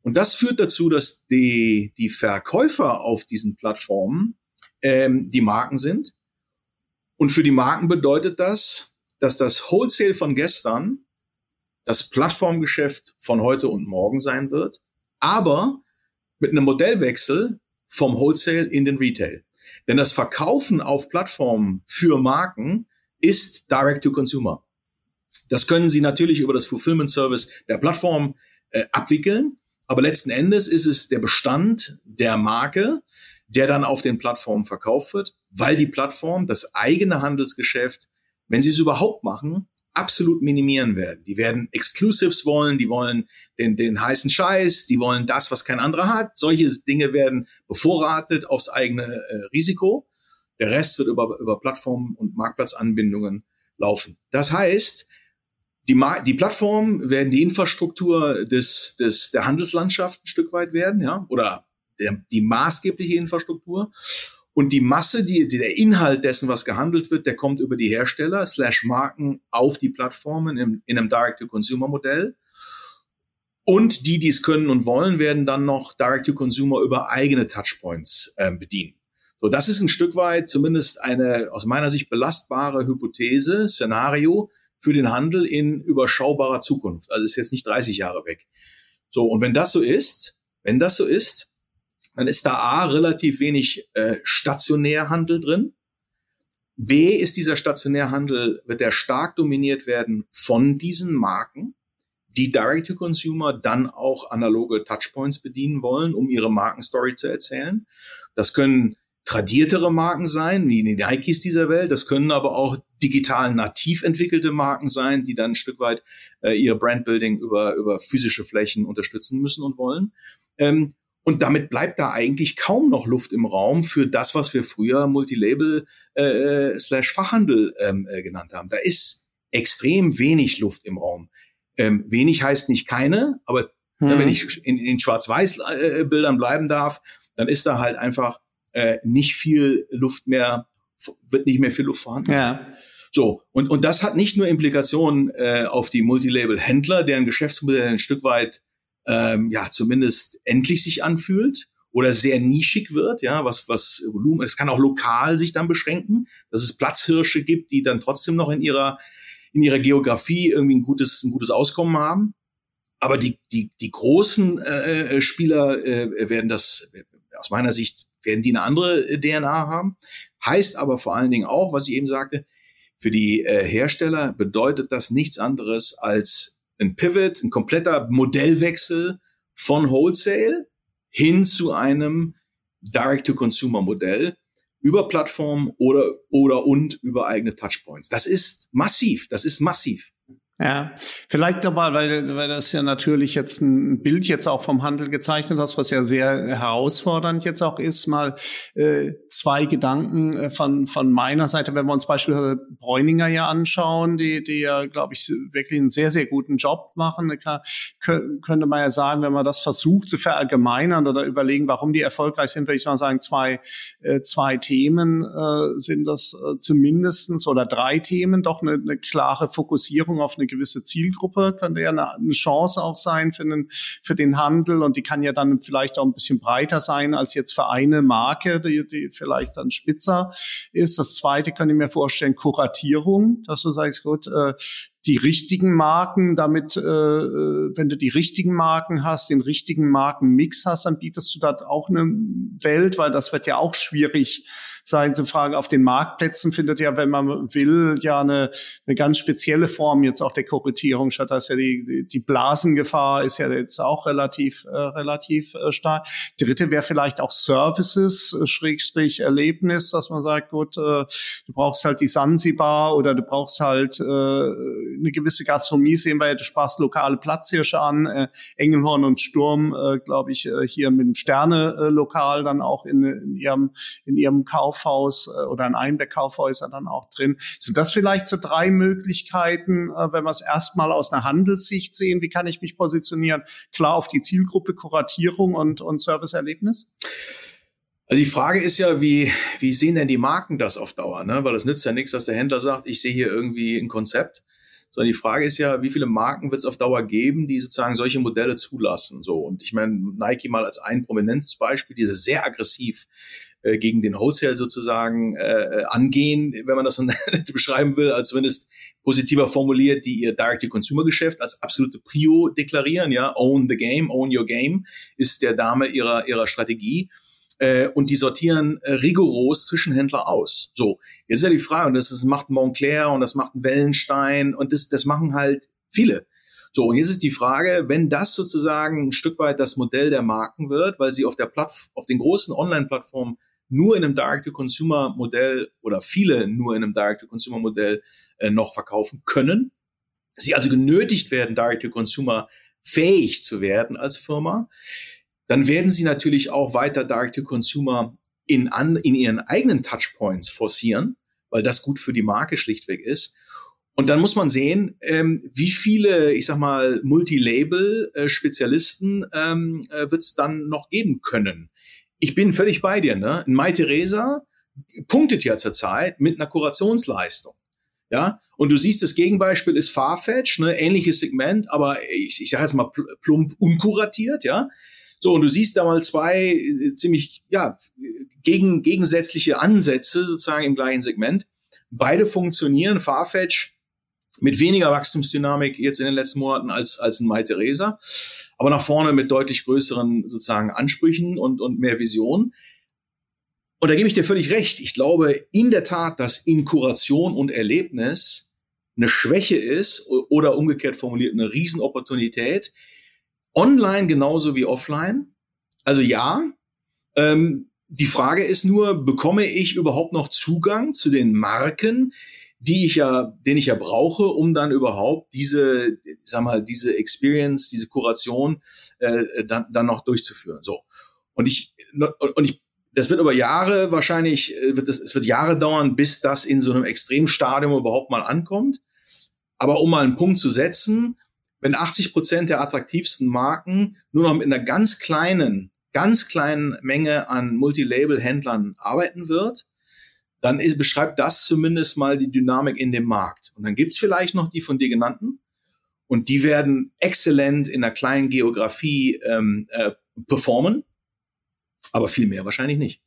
Und das führt dazu, dass die, die Verkäufer auf diesen Plattformen ähm, die Marken sind. Und für die Marken bedeutet das, dass das Wholesale von gestern das Plattformgeschäft von heute und morgen sein wird, aber mit einem Modellwechsel vom Wholesale in den Retail. Denn das Verkaufen auf Plattformen für Marken ist Direct to Consumer. Das können Sie natürlich über das Fulfillment Service der Plattform äh, abwickeln, aber letzten Endes ist es der Bestand der Marke, der dann auf den Plattformen verkauft wird, weil die Plattform das eigene Handelsgeschäft, wenn sie es überhaupt machen, absolut minimieren werden. Die werden Exclusives wollen, die wollen den, den heißen Scheiß, die wollen das, was kein anderer hat. Solche Dinge werden bevorratet aufs eigene äh, Risiko. Der Rest wird über, über Plattformen und Marktplatzanbindungen laufen. Das heißt, die, die Plattformen werden die Infrastruktur des, des, der Handelslandschaft ein Stück weit werden, ja, oder der, die maßgebliche Infrastruktur. Und die Masse, die, die, der Inhalt dessen, was gehandelt wird, der kommt über die Hersteller slash Marken auf die Plattformen in, in einem Direct-to-Consumer-Modell. Und die, die es können und wollen, werden dann noch Direct-to-Consumer über eigene Touchpoints äh, bedienen. So, das ist ein Stück weit zumindest eine aus meiner Sicht belastbare Hypothese, Szenario für den Handel in überschaubarer Zukunft. Also ist jetzt nicht 30 Jahre weg. So, und wenn das so ist, wenn das so ist, dann ist da A relativ wenig äh, Stationärhandel drin. B ist dieser Stationärhandel, wird der stark dominiert werden von diesen Marken, die Direct-to-Consumer dann auch analoge Touchpoints bedienen wollen, um ihre Markenstory zu erzählen. Das können tradiertere Marken sein, wie die Nikes dieser Welt. Das können aber auch digital nativ entwickelte Marken sein, die dann ein Stück weit äh, ihr Brandbuilding über, über physische Flächen unterstützen müssen und wollen. Ähm, und damit bleibt da eigentlich kaum noch Luft im Raum für das, was wir früher Multilabel äh, slash Fachhandel ähm, äh, genannt haben. Da ist extrem wenig Luft im Raum. Ähm, wenig heißt nicht keine, aber hm. wenn ich in, in Schwarz-Weiß-Bildern bleiben darf, dann ist da halt einfach äh, nicht viel Luft mehr, wird nicht mehr viel Luft vorhanden ja. So, und, und das hat nicht nur Implikationen äh, auf die Multilabel-Händler, deren Geschäftsmodell ein Stück weit ähm, ja zumindest endlich sich anfühlt oder sehr nischig wird, ja, was, was Volumen, es kann auch lokal sich dann beschränken, dass es Platzhirsche gibt, die dann trotzdem noch in ihrer, in ihrer Geografie irgendwie ein gutes, ein gutes Auskommen haben. Aber die, die, die großen äh, äh Spieler äh, werden das, aus meiner Sicht, werden die eine andere DNA haben. Heißt aber vor allen Dingen auch, was ich eben sagte, für die äh, Hersteller bedeutet das nichts anderes als ein Pivot, ein kompletter Modellwechsel von Wholesale hin zu einem Direct-to-Consumer-Modell über Plattformen oder, oder und über eigene Touchpoints. Das ist massiv. Das ist massiv. Ja, vielleicht aber, weil, weil das ja natürlich jetzt ein Bild jetzt auch vom Handel gezeichnet hast, was ja sehr herausfordernd jetzt auch ist, mal äh, zwei Gedanken äh, von, von meiner Seite, wenn wir uns beispielsweise Bräuninger ja anschauen, die, die ja, glaube ich, wirklich einen sehr, sehr guten Job machen. Klar, könnte man ja sagen, wenn man das versucht zu verallgemeinern oder überlegen, warum die erfolgreich sind, würde ich mal sagen, zwei, äh, zwei Themen äh, sind das äh, zumindestens oder drei Themen, doch eine, eine klare Fokussierung auf eine gewisse Zielgruppe, könnte ja eine, eine Chance auch sein für den, für den Handel und die kann ja dann vielleicht auch ein bisschen breiter sein als jetzt für eine Marke, die, die vielleicht dann spitzer ist. Das zweite könnte ich mir vorstellen, Kuratierung, dass du sagst, gut, äh, die richtigen Marken, damit, äh, äh, wenn du die richtigen Marken hast, den richtigen Markenmix hast, dann bietest du dort auch eine Welt, weil das wird ja auch schwierig sein zu fragen. Auf den Marktplätzen findet ja, wenn man will, ja eine, eine ganz spezielle Form jetzt auch der Korrigierung statt. Da ist ja die, die Blasengefahr ist ja jetzt auch relativ, äh, relativ äh, stark. Dritte wäre vielleicht auch Services, äh, Schrägstrich Erlebnis, dass man sagt, gut, äh, du brauchst halt die Sansibar oder du brauchst halt äh, eine gewisse Gastronomie sehen wir ja, du sprachst lokale Platzhirsche an, äh, Engelhorn und Sturm, äh, glaube ich, äh, hier mit dem Sterne-Lokal dann auch in, in ihrem in ihrem Kaufhaus äh, oder in einem der Kaufhäuser dann auch drin. Sind das vielleicht so drei Möglichkeiten, äh, wenn wir es erstmal aus einer Handelssicht sehen? Wie kann ich mich positionieren? Klar auf die Zielgruppe, Kuratierung und, und Serviceerlebnis? Also die Frage ist ja, wie, wie sehen denn die Marken das auf Dauer? Ne? Weil das nützt ja nichts, dass der Händler sagt, ich sehe hier irgendwie ein Konzept. Sondern die Frage ist ja, wie viele Marken wird es auf Dauer geben, die sozusagen solche Modelle zulassen? So und ich meine Nike mal als ein prominentes Beispiel, die sehr aggressiv äh, gegen den Wholesale sozusagen äh, angehen, wenn man das so beschreiben will, als wenn es positiver formuliert, die ihr Direct-to-Consumer-Geschäft als absolute Prio deklarieren. Ja, own the game, own your game ist der Dame ihrer ihrer Strategie äh, und die sortieren äh, rigoros Zwischenhändler aus. So, jetzt ist ja die Frage, und das ist, macht Montclair und das macht Wellenstein und das, das machen halt viele. So, und jetzt ist die Frage, wenn das sozusagen ein Stück weit das Modell der Marken wird, weil sie auf der Plattform, auf den großen Online-Plattformen nur in einem Direct-to-Consumer-Modell oder viele nur in einem Direct-to-Consumer-Modell äh, noch verkaufen können, sie also genötigt werden, Direct-to-Consumer fähig zu werden als Firma, dann werden sie natürlich auch weiter Direct-to-Consumer in, in ihren eigenen Touchpoints forcieren, weil das gut für die Marke schlichtweg ist. Und dann muss man sehen, ähm, wie viele, ich sag mal, Multilabel-Spezialisten ähm, äh, wird es dann noch geben können. Ich bin völlig bei dir. Ne? Mai Theresa punktet ja zurzeit mit einer Kurationsleistung. Ja, und du siehst, das Gegenbeispiel ist Farfetch, ne, ähnliches Segment, aber ich, ich sage jetzt mal plump unkuratiert, ja. So, und du siehst da mal zwei äh, ziemlich, ja, gegen, gegensätzliche Ansätze sozusagen im gleichen Segment. Beide funktionieren. Farfetch mit weniger Wachstumsdynamik jetzt in den letzten Monaten als, als ein Mai Theresa, aber nach vorne mit deutlich größeren sozusagen Ansprüchen und, und mehr Vision. Und da gebe ich dir völlig recht. Ich glaube in der Tat, dass in Kuration und Erlebnis eine Schwäche ist oder umgekehrt formuliert eine Riesenopportunität, Online genauso wie offline. Also ja. Ähm, die Frage ist nur, bekomme ich überhaupt noch Zugang zu den Marken, die ich ja, den ich ja brauche, um dann überhaupt diese, sag mal, diese Experience, diese Kuration äh, dann, dann noch durchzuführen. So. Und ich, und ich, das wird über Jahre wahrscheinlich, äh, wird es, es wird Jahre dauern, bis das in so einem Extremstadium überhaupt mal ankommt. Aber um mal einen Punkt zu setzen, wenn 80 Prozent der attraktivsten Marken nur noch mit einer ganz kleinen, ganz kleinen Menge an Multilabel-Händlern arbeiten wird, dann ist, beschreibt das zumindest mal die Dynamik in dem Markt. Und dann gibt's vielleicht noch die von dir genannten. Und die werden exzellent in einer kleinen Geografie ähm, äh, performen, aber viel mehr wahrscheinlich nicht.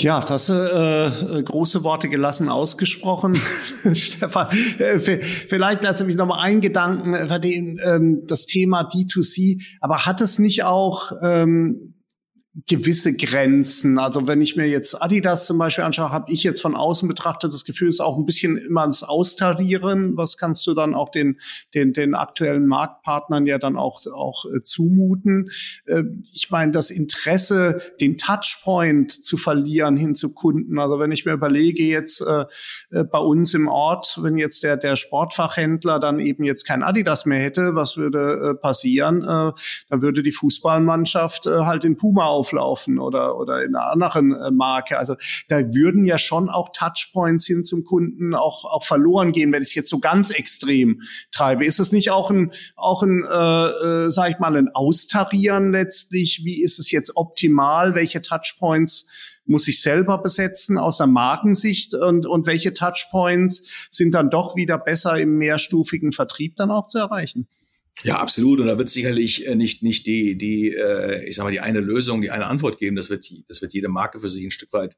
Ja, das äh, große Worte gelassen ausgesprochen, Stefan. Äh, vielleicht lasse mich noch mal einen Gedanken äh, verdienen, ähm, das Thema D2C. Aber hat es nicht auch ähm, gewisse Grenzen. Also wenn ich mir jetzt Adidas zum Beispiel anschaue, habe ich jetzt von außen betrachtet das Gefühl, ist auch ein bisschen immer ans Austarieren. Was kannst du dann auch den, den, den aktuellen Marktpartnern ja dann auch, auch äh, zumuten? Äh, ich meine, das Interesse, den Touchpoint zu verlieren hin zu Kunden. Also wenn ich mir überlege jetzt äh, äh, bei uns im Ort, wenn jetzt der, der Sportfachhändler dann eben jetzt kein Adidas mehr hätte, was würde äh, passieren? Äh, dann würde die Fußballmannschaft halt in Puma auf auflaufen oder, oder in einer anderen äh, Marke. Also da würden ja schon auch Touchpoints hin zum Kunden auch, auch verloren gehen, wenn ich es jetzt so ganz extrem treibe. Ist es nicht auch ein, auch ein, äh, äh, sag ich mal, ein Austarieren letztlich? Wie ist es jetzt optimal? Welche Touchpoints muss ich selber besetzen aus der Markensicht und, und welche Touchpoints sind dann doch wieder besser im mehrstufigen Vertrieb dann auch zu erreichen? Ja, absolut. Und da wird sicherlich äh, nicht, nicht die, die, äh, ich sag mal, die eine Lösung, die eine Antwort geben. Das wird, das wird jede Marke für sich ein Stück weit,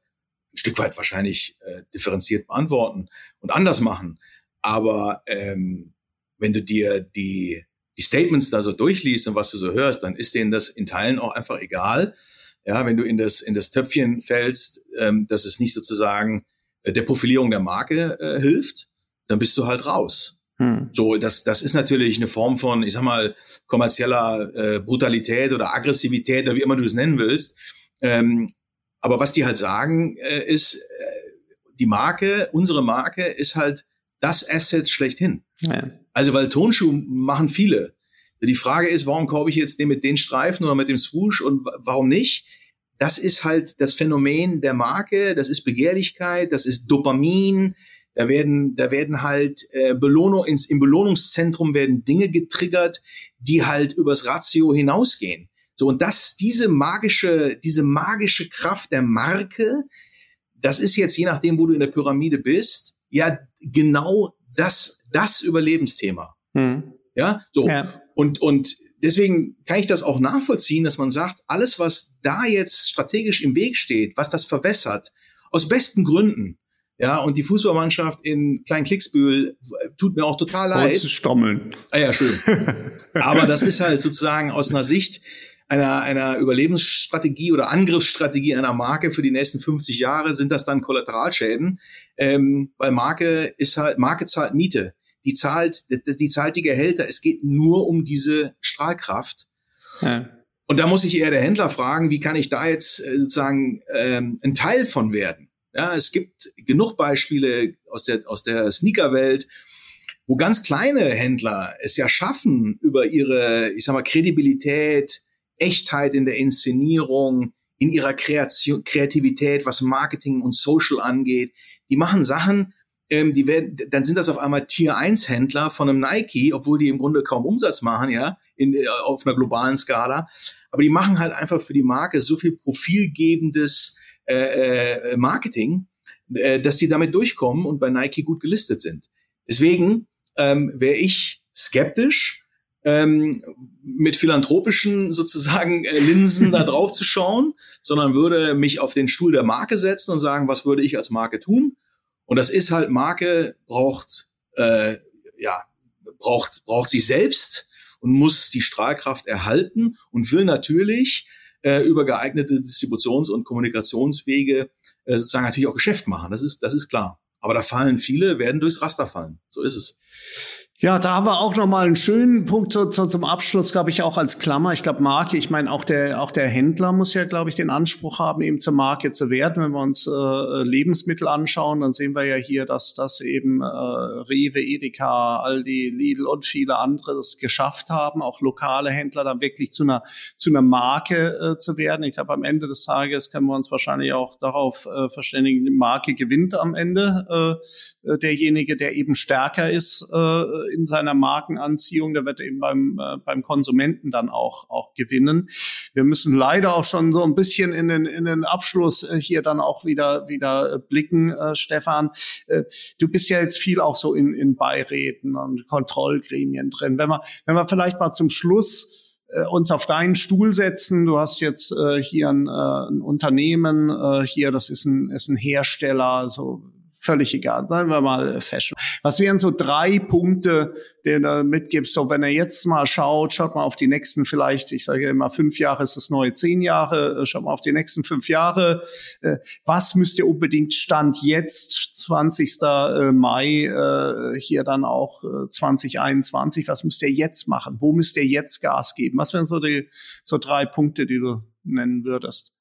ein Stück weit wahrscheinlich äh, differenziert beantworten und anders machen. Aber ähm, wenn du dir die, die Statements da so durchliest und was du so hörst, dann ist denen das in Teilen auch einfach egal. Ja, wenn du in das, in das Töpfchen fällst, ähm, dass es nicht sozusagen äh, der Profilierung der Marke äh, hilft, dann bist du halt raus. Hm. So, das, das ist natürlich eine Form von, ich sag mal, kommerzieller äh, Brutalität oder Aggressivität oder wie immer du es nennen willst. Ähm, aber was die halt sagen, äh, ist, äh, die Marke, unsere Marke ist halt das Asset schlechthin. Ja. Also, weil Tonschuh machen viele. Die Frage ist, warum kaufe ich jetzt den mit den Streifen oder mit dem Swoosh und warum nicht? Das ist halt das Phänomen der Marke, das ist Begehrlichkeit, das ist Dopamin, da werden, da werden halt äh, Belohnung ins, im Belohnungszentrum werden Dinge getriggert, die halt übers Ratio hinausgehen. So und das, diese magische, diese magische Kraft der Marke, das ist jetzt je nachdem, wo du in der Pyramide bist, ja genau das, das Überlebensthema. Hm. Ja, so ja. und und deswegen kann ich das auch nachvollziehen, dass man sagt, alles, was da jetzt strategisch im Weg steht, was das verwässert, aus besten Gründen, ja, und die Fußballmannschaft in Klein-Klicksbühl tut mir auch total leid. Zu stommeln. Ah ja, schön. Aber das ist halt sozusagen aus einer Sicht einer, einer Überlebensstrategie oder Angriffsstrategie einer Marke für die nächsten 50 Jahre sind das dann Kollateralschäden, ähm, weil Marke ist halt, Marke zahlt Miete. Die zahlt, die zahlt die Gehälter. Es geht nur um diese Strahlkraft. Ja. Und da muss ich eher der Händler fragen, wie kann ich da jetzt äh, sozusagen ähm, ein Teil von werden? Ja, es gibt genug Beispiele aus der, aus der Sneaker-Welt, wo ganz kleine Händler es ja schaffen, über ihre, ich sag mal, Kredibilität, Echtheit in der Inszenierung, in ihrer Kreation, Kreativität, was Marketing und Social angeht. Die machen Sachen, ähm, die werden, dann sind das auf einmal Tier 1 Händler von einem Nike, obwohl die im Grunde kaum Umsatz machen, ja, in, äh, auf einer globalen Skala. Aber die machen halt einfach für die Marke so viel profilgebendes, äh, äh, Marketing, äh, dass die damit durchkommen und bei Nike gut gelistet sind. Deswegen ähm, wäre ich skeptisch, ähm, mit philanthropischen sozusagen äh, Linsen da drauf zu schauen, sondern würde mich auf den Stuhl der Marke setzen und sagen, was würde ich als Marke tun? Und das ist halt, Marke braucht, äh, ja, braucht, braucht sich selbst und muss die Strahlkraft erhalten und will natürlich äh, über geeignete Distributions- und Kommunikationswege äh, sozusagen natürlich auch Geschäft machen. Das ist, das ist klar. Aber da fallen viele, werden durchs Raster fallen. So ist es. Ja, da haben wir auch noch mal einen schönen Punkt zu, zu, zum Abschluss, glaube ich, auch als Klammer. Ich glaube, Marke, ich meine, auch der, auch der Händler muss ja, glaube ich, den Anspruch haben, eben zur Marke zu werden. Wenn wir uns äh, Lebensmittel anschauen, dann sehen wir ja hier, dass das eben äh, Rewe, Edeka, Aldi, Lidl und viele andere das geschafft haben, auch lokale Händler dann wirklich zu einer, zu einer Marke äh, zu werden. Ich glaube, am Ende des Tages können wir uns wahrscheinlich auch darauf äh, verständigen, die Marke gewinnt am Ende äh, derjenige, der eben stärker ist äh, in seiner Markenanziehung, der wird eben beim, äh, beim Konsumenten dann auch, auch gewinnen. Wir müssen leider auch schon so ein bisschen in den, in den Abschluss äh, hier dann auch wieder, wieder äh, blicken, äh, Stefan. Äh, du bist ja jetzt viel auch so in, in Beiräten und Kontrollgremien drin. Wenn wir, wenn wir vielleicht mal zum Schluss äh, uns auf deinen Stuhl setzen. Du hast jetzt äh, hier ein, äh, ein Unternehmen, äh, hier, das ist ein, ist ein Hersteller, so völlig egal, sagen wir mal äh, Fashion. Was wären so drei Punkte, die du mitgibst, so wenn er jetzt mal schaut, schaut mal auf die nächsten vielleicht, ich sage immer fünf Jahre ist das neue zehn Jahre, äh, schaut mal auf die nächsten fünf Jahre, äh, was müsst ihr unbedingt Stand jetzt, 20. Mai, hier dann auch 2021, was müsst ihr jetzt machen? Wo müsst ihr jetzt Gas geben? Was wären so die so drei Punkte, die du nennen würdest?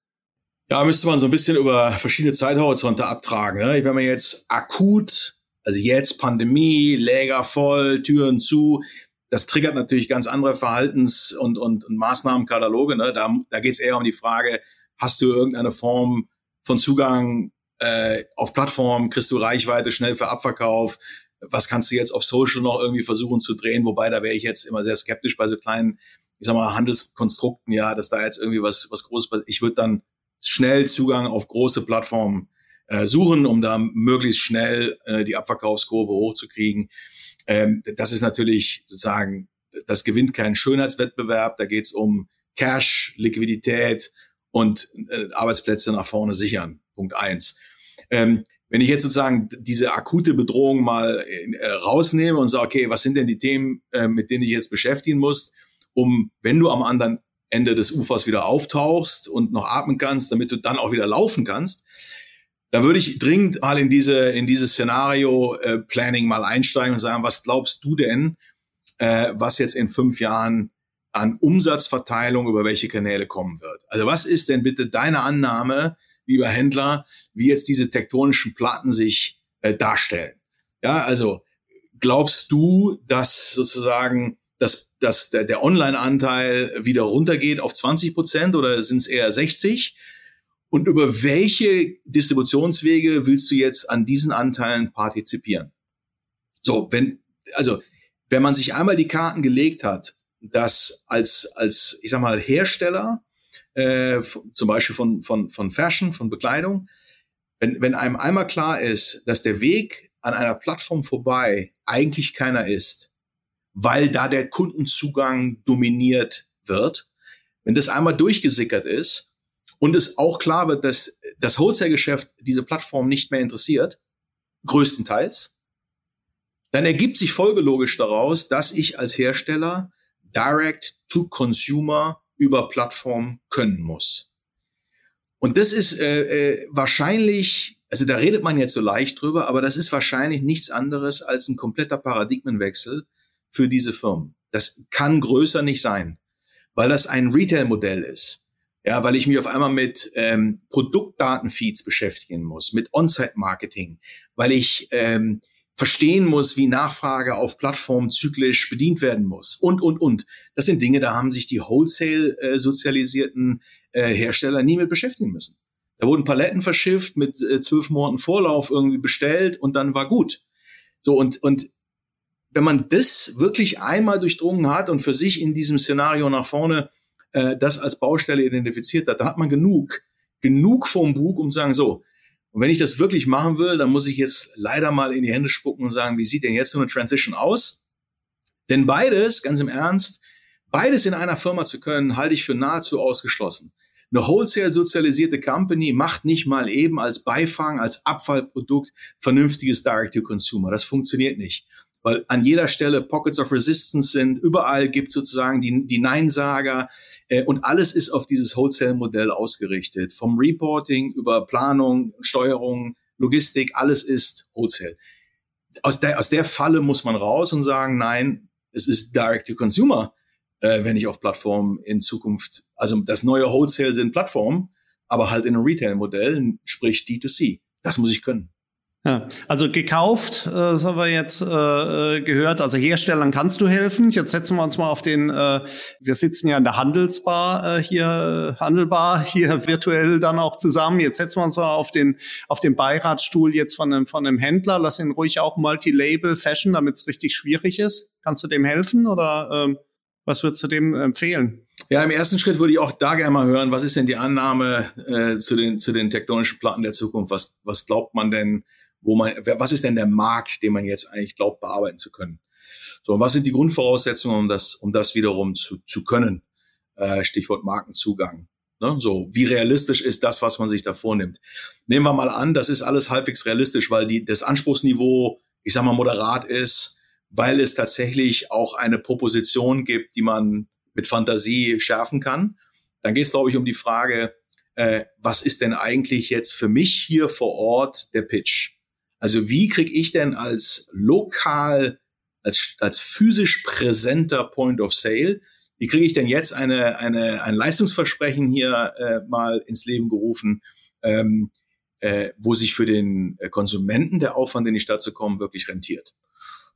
Ja, müsste man so ein bisschen über verschiedene Zeithorizonte abtragen. Ne? Wenn man jetzt akut, also jetzt Pandemie, Läger voll, Türen zu, das triggert natürlich ganz andere Verhaltens- und, und, und Maßnahmenkataloge. Ne? Da, da geht es eher um die Frage, hast du irgendeine Form von Zugang äh, auf Plattformen, kriegst du Reichweite schnell für Abverkauf, was kannst du jetzt auf Social noch irgendwie versuchen zu drehen, wobei da wäre ich jetzt immer sehr skeptisch bei so kleinen, ich sag mal, Handelskonstrukten, ja, dass da jetzt irgendwie was, was Großes passiert. Ich würde dann schnell Zugang auf große Plattformen äh, suchen, um da möglichst schnell äh, die Abverkaufskurve hochzukriegen. Ähm, das ist natürlich sozusagen, das gewinnt keinen Schönheitswettbewerb, da geht es um Cash, Liquidität und äh, Arbeitsplätze nach vorne sichern. Punkt eins. Ähm, wenn ich jetzt sozusagen diese akute Bedrohung mal äh, rausnehme und sage, okay, was sind denn die Themen, äh, mit denen ich jetzt beschäftigen muss, um, wenn du am anderen Ende des Ufers wieder auftauchst und noch atmen kannst, damit du dann auch wieder laufen kannst, da würde ich dringend mal in diese in dieses Szenario äh, Planning mal einsteigen und sagen, was glaubst du denn, äh, was jetzt in fünf Jahren an Umsatzverteilung über welche Kanäle kommen wird? Also was ist denn bitte deine Annahme, lieber Händler, wie jetzt diese tektonischen Platten sich äh, darstellen? Ja, also glaubst du, dass sozusagen dass, dass der, der Online-Anteil wieder runtergeht auf 20 Prozent oder sind es eher 60? Und über welche Distributionswege willst du jetzt an diesen Anteilen partizipieren? So, wenn, also, wenn man sich einmal die Karten gelegt hat, dass als, als, ich sag mal, Hersteller, äh, zum Beispiel von, von, von Fashion, von Bekleidung, wenn, wenn einem einmal klar ist, dass der Weg an einer Plattform vorbei eigentlich keiner ist, weil da der Kundenzugang dominiert wird. Wenn das einmal durchgesickert ist und es auch klar wird, dass das Wholesale-Geschäft diese Plattform nicht mehr interessiert, größtenteils, dann ergibt sich folgelogisch daraus, dass ich als Hersteller Direct to Consumer über Plattform können muss. Und das ist äh, äh, wahrscheinlich, also da redet man jetzt so leicht drüber, aber das ist wahrscheinlich nichts anderes als ein kompletter Paradigmenwechsel, für diese Firmen. Das kann größer nicht sein, weil das ein Retail-Modell ist. Ja, weil ich mich auf einmal mit ähm, Produktdatenfeeds beschäftigen muss, mit On-Site-Marketing, weil ich ähm, verstehen muss, wie Nachfrage auf Plattformen zyklisch bedient werden muss und, und, und. Das sind Dinge, da haben sich die Wholesale-sozialisierten äh, Hersteller nie mit beschäftigen müssen. Da wurden Paletten verschifft, mit äh, zwölf Monaten Vorlauf irgendwie bestellt und dann war gut. So, und, und wenn man das wirklich einmal durchdrungen hat und für sich in diesem Szenario nach vorne äh, das als Baustelle identifiziert hat, da hat man genug, genug vom Bug, um zu sagen, so, und wenn ich das wirklich machen will, dann muss ich jetzt leider mal in die Hände spucken und sagen, wie sieht denn jetzt so eine Transition aus? Denn beides, ganz im Ernst, beides in einer Firma zu können, halte ich für nahezu ausgeschlossen. Eine wholesale-sozialisierte Company macht nicht mal eben als Beifang, als Abfallprodukt vernünftiges Direct-to-Consumer. Das funktioniert nicht weil an jeder Stelle Pockets of Resistance sind, überall gibt sozusagen die, die Neinsager äh, und alles ist auf dieses Wholesale-Modell ausgerichtet. Vom Reporting über Planung, Steuerung, Logistik, alles ist Wholesale. Aus der, aus der Falle muss man raus und sagen, nein, es ist Direct-to-Consumer, äh, wenn ich auf Plattformen in Zukunft, also das neue Wholesale sind Plattformen, aber halt in einem Retail-Modell, sprich D2C. Das muss ich können. Ja, also gekauft, äh, das haben wir jetzt äh, äh, gehört. Also Herstellern kannst du helfen. Jetzt setzen wir uns mal auf den, äh, wir sitzen ja in der Handelsbar äh, hier, Handelbar hier virtuell dann auch zusammen. Jetzt setzen wir uns mal auf den, auf den Beiratsstuhl jetzt von einem, von einem Händler. Lass ihn ruhig auch Multilabel Fashion, damit es richtig schwierig ist. Kannst du dem helfen oder ähm, was würdest du dem empfehlen? Ja, im ersten Schritt würde ich auch da gerne mal hören, was ist denn die Annahme äh, zu, den, zu den tektonischen Platten der Zukunft? Was, was glaubt man denn, wo man, was ist denn der Markt, den man jetzt eigentlich glaubt, bearbeiten zu können? So, und was sind die Grundvoraussetzungen, um das, um das wiederum zu, zu können? Äh, Stichwort Markenzugang. Ne? So, wie realistisch ist das, was man sich da vornimmt? Nehmen wir mal an, das ist alles halbwegs realistisch, weil die, das Anspruchsniveau, ich sag mal, moderat ist, weil es tatsächlich auch eine Proposition gibt, die man mit Fantasie schärfen kann. Dann geht es, glaube ich, um die Frage, äh, was ist denn eigentlich jetzt für mich hier vor Ort der Pitch? Also wie kriege ich denn als lokal, als, als physisch präsenter Point of Sale, wie kriege ich denn jetzt eine, eine, ein Leistungsversprechen hier äh, mal ins Leben gerufen, ähm, äh, wo sich für den Konsumenten der Aufwand in die Stadt zu kommen wirklich rentiert?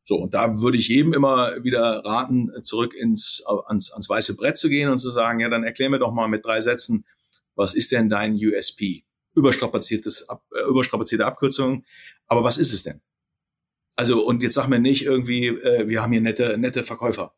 So, und da würde ich jedem immer wieder raten, zurück ins, ans, ans weiße Brett zu gehen und zu sagen, ja, dann erklär mir doch mal mit drei Sätzen, was ist denn dein USP? Überstrapaziertes, äh, überstrapazierte Abkürzung. Aber was ist es denn? Also, und jetzt sag mir nicht irgendwie, äh, wir haben hier nette, nette Verkäufer.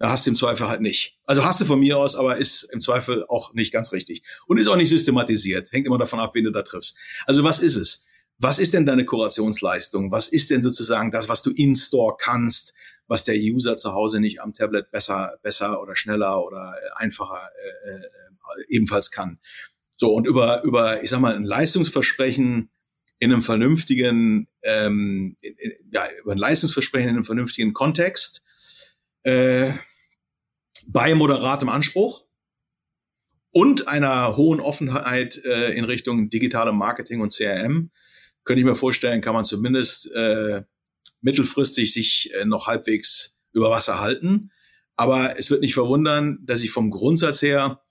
Da hast du im Zweifel halt nicht. Also hast du von mir aus, aber ist im Zweifel auch nicht ganz richtig. Und ist auch nicht systematisiert. Hängt immer davon ab, wen du da triffst. Also was ist es? Was ist denn deine Kurationsleistung? Was ist denn sozusagen das, was du in-store kannst, was der User zu Hause nicht am Tablet besser, besser oder schneller oder äh, einfacher äh, äh, ebenfalls kann? So, und über, über, ich sag mal, ein Leistungsversprechen in einem vernünftigen, ähm, ja, über ein Leistungsversprechen in einem vernünftigen Kontext, äh, bei moderatem Anspruch und einer hohen Offenheit äh, in Richtung digitale Marketing und CRM, könnte ich mir vorstellen, kann man zumindest äh, mittelfristig sich äh, noch halbwegs über Wasser halten. Aber es wird nicht verwundern, dass ich vom Grundsatz her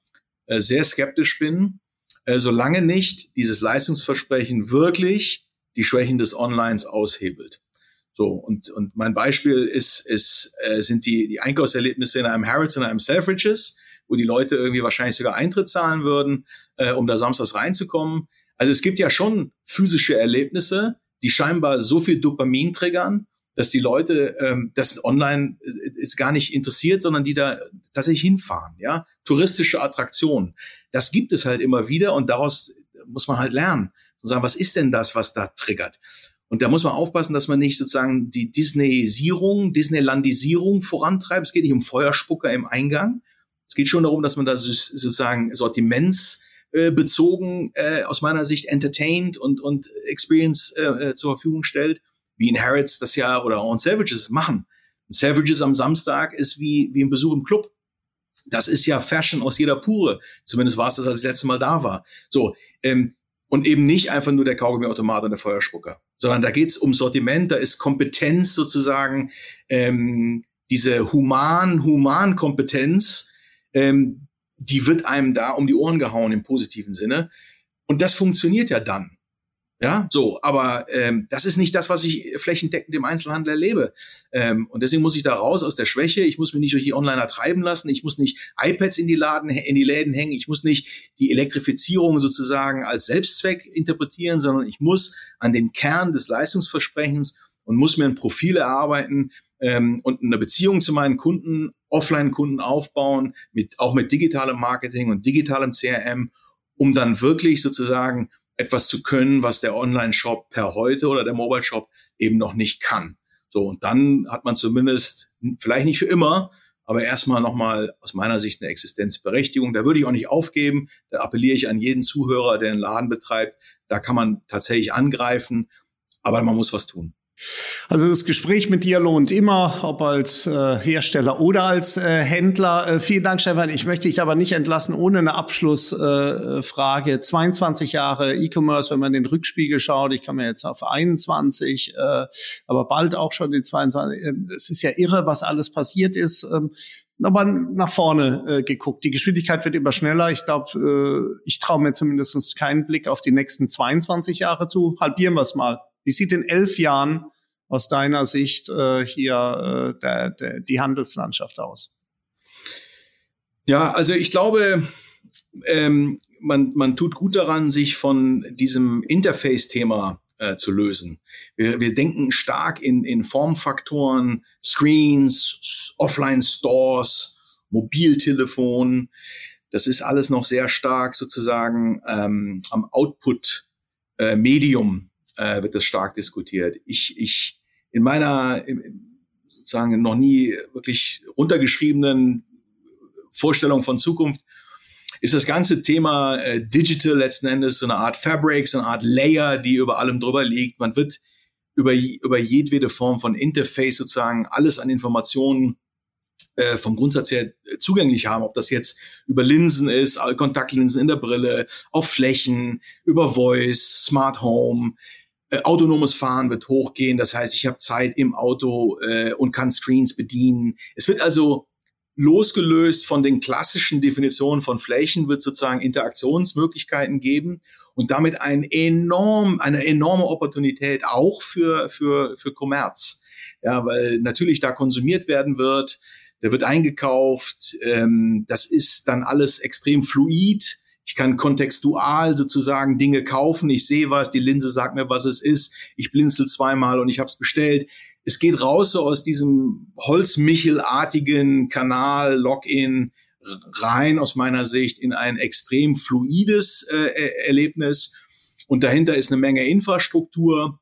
äh, sehr skeptisch bin, äh, solange nicht dieses Leistungsversprechen wirklich die Schwächen des Onlines aushebelt. So, und, und mein Beispiel ist, ist, äh, sind die, die Einkaufserlebnisse in einem Harrods und einem Selfridges, wo die Leute irgendwie wahrscheinlich sogar Eintritt zahlen würden, äh, um da samstags reinzukommen. Also es gibt ja schon physische Erlebnisse, die scheinbar so viel Dopamin triggern, dass die Leute ähm, das online äh, ist gar nicht interessiert, sondern die da tatsächlich hinfahren, ja, touristische Attraktionen. Das gibt es halt immer wieder und daraus muss man halt lernen und sagen, was ist denn das, was da triggert? Und da muss man aufpassen, dass man nicht sozusagen die Disneyisierung, Disneylandisierung vorantreibt. Es geht nicht um Feuerspucker im Eingang. Es geht schon darum, dass man da sozusagen sortimentsbezogen äh, aus meiner Sicht entertained und, und Experience äh, äh, zur Verfügung stellt, wie in Harrods das ja oder on Savages machen. Und Savages am Samstag ist wie, wie ein Besuch im Club. Das ist ja Fashion aus jeder Pure. Zumindest war es das, als ich das letzte Mal da war. So, ähm, und eben nicht einfach nur der Kaugummiautomat und der Feuerspucker, sondern da geht es um Sortiment, da ist Kompetenz sozusagen, ähm, diese human, human Kompetenz, ähm, die wird einem da um die Ohren gehauen im positiven Sinne. Und das funktioniert ja dann. Ja, so, aber ähm, das ist nicht das, was ich flächendeckend im Einzelhandel erlebe. Ähm, und deswegen muss ich da raus aus der Schwäche. Ich muss mich nicht durch die Onliner treiben lassen. Ich muss nicht iPads in die Laden, in die Läden hängen. Ich muss nicht die Elektrifizierung sozusagen als Selbstzweck interpretieren, sondern ich muss an den Kern des Leistungsversprechens und muss mir ein Profil erarbeiten ähm, und eine Beziehung zu meinen Kunden, Offline-Kunden aufbauen, mit, auch mit digitalem Marketing und digitalem CRM, um dann wirklich sozusagen etwas zu können, was der Online-Shop per heute oder der Mobile-Shop eben noch nicht kann. So, und dann hat man zumindest, vielleicht nicht für immer, aber erstmal nochmal aus meiner Sicht eine Existenzberechtigung. Da würde ich auch nicht aufgeben. Da appelliere ich an jeden Zuhörer, der einen Laden betreibt. Da kann man tatsächlich angreifen, aber man muss was tun. Also das Gespräch mit dir lohnt immer, ob als äh, Hersteller oder als äh, Händler. Äh, vielen Dank, Stefan. Ich möchte dich aber nicht entlassen ohne eine Abschlussfrage. Äh, 22 Jahre E-Commerce, wenn man den Rückspiegel schaut. Ich komme jetzt auf 21, äh, aber bald auch schon die 22. Äh, es ist ja irre, was alles passiert ist. Ähm, aber nach vorne äh, geguckt. Die Geschwindigkeit wird immer schneller. Ich glaube, äh, ich traue mir zumindest keinen Blick auf die nächsten 22 Jahre zu. Halbieren wir es mal. Wie sieht in elf Jahren aus deiner Sicht äh, hier äh, der, der, die Handelslandschaft aus? Ja, also ich glaube, ähm, man, man tut gut daran, sich von diesem Interface-Thema äh, zu lösen. Wir, wir denken stark in, in Formfaktoren, Screens, Offline-Stores, Mobiltelefon. Das ist alles noch sehr stark sozusagen ähm, am Output-Medium äh, wird das stark diskutiert. Ich, ich in meiner sozusagen noch nie wirklich runtergeschriebenen Vorstellung von Zukunft ist das ganze Thema äh, Digital letzten Endes so eine Art Fabric, so eine Art Layer, die über allem drüber liegt. Man wird über, über jedwede Form von Interface sozusagen alles an Informationen äh, vom Grundsatz her zugänglich haben, ob das jetzt über Linsen ist, Kontaktlinsen in der Brille, auf Flächen, über Voice, Smart Home, äh, autonomes Fahren wird hochgehen. Das heißt, ich habe Zeit im Auto äh, und kann Screens bedienen. Es wird also losgelöst von den klassischen Definitionen von Flächen, wird sozusagen Interaktionsmöglichkeiten geben und damit ein enorm, eine enorme Opportunität auch für, für, für Kommerz. Ja, weil natürlich da konsumiert werden wird, der wird eingekauft, ähm, das ist dann alles extrem fluid ich kann kontextual sozusagen Dinge kaufen. Ich sehe was, die Linse sagt mir, was es ist. Ich blinzel zweimal und ich habe es bestellt. Es geht raus so aus diesem Holzmichelartigen Kanal, Login rein aus meiner Sicht in ein extrem fluides äh, Erlebnis. Und dahinter ist eine Menge Infrastruktur.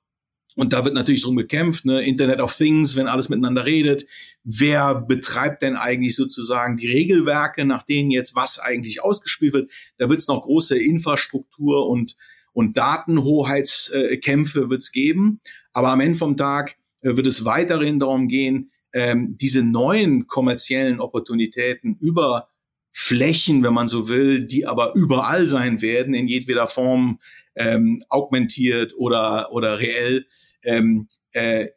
Und da wird natürlich drum gekämpft, ne? Internet of Things, wenn alles miteinander redet wer betreibt denn eigentlich sozusagen die Regelwerke, nach denen jetzt was eigentlich ausgespielt wird. Da wird es noch große Infrastruktur und, und Datenhoheitskämpfe wird es geben. Aber am Ende vom Tag äh, wird es weiterhin darum gehen, ähm, diese neuen kommerziellen Opportunitäten über Flächen, wenn man so will, die aber überall sein werden, in jedweder Form ähm, augmentiert oder, oder reell, ähm, äh,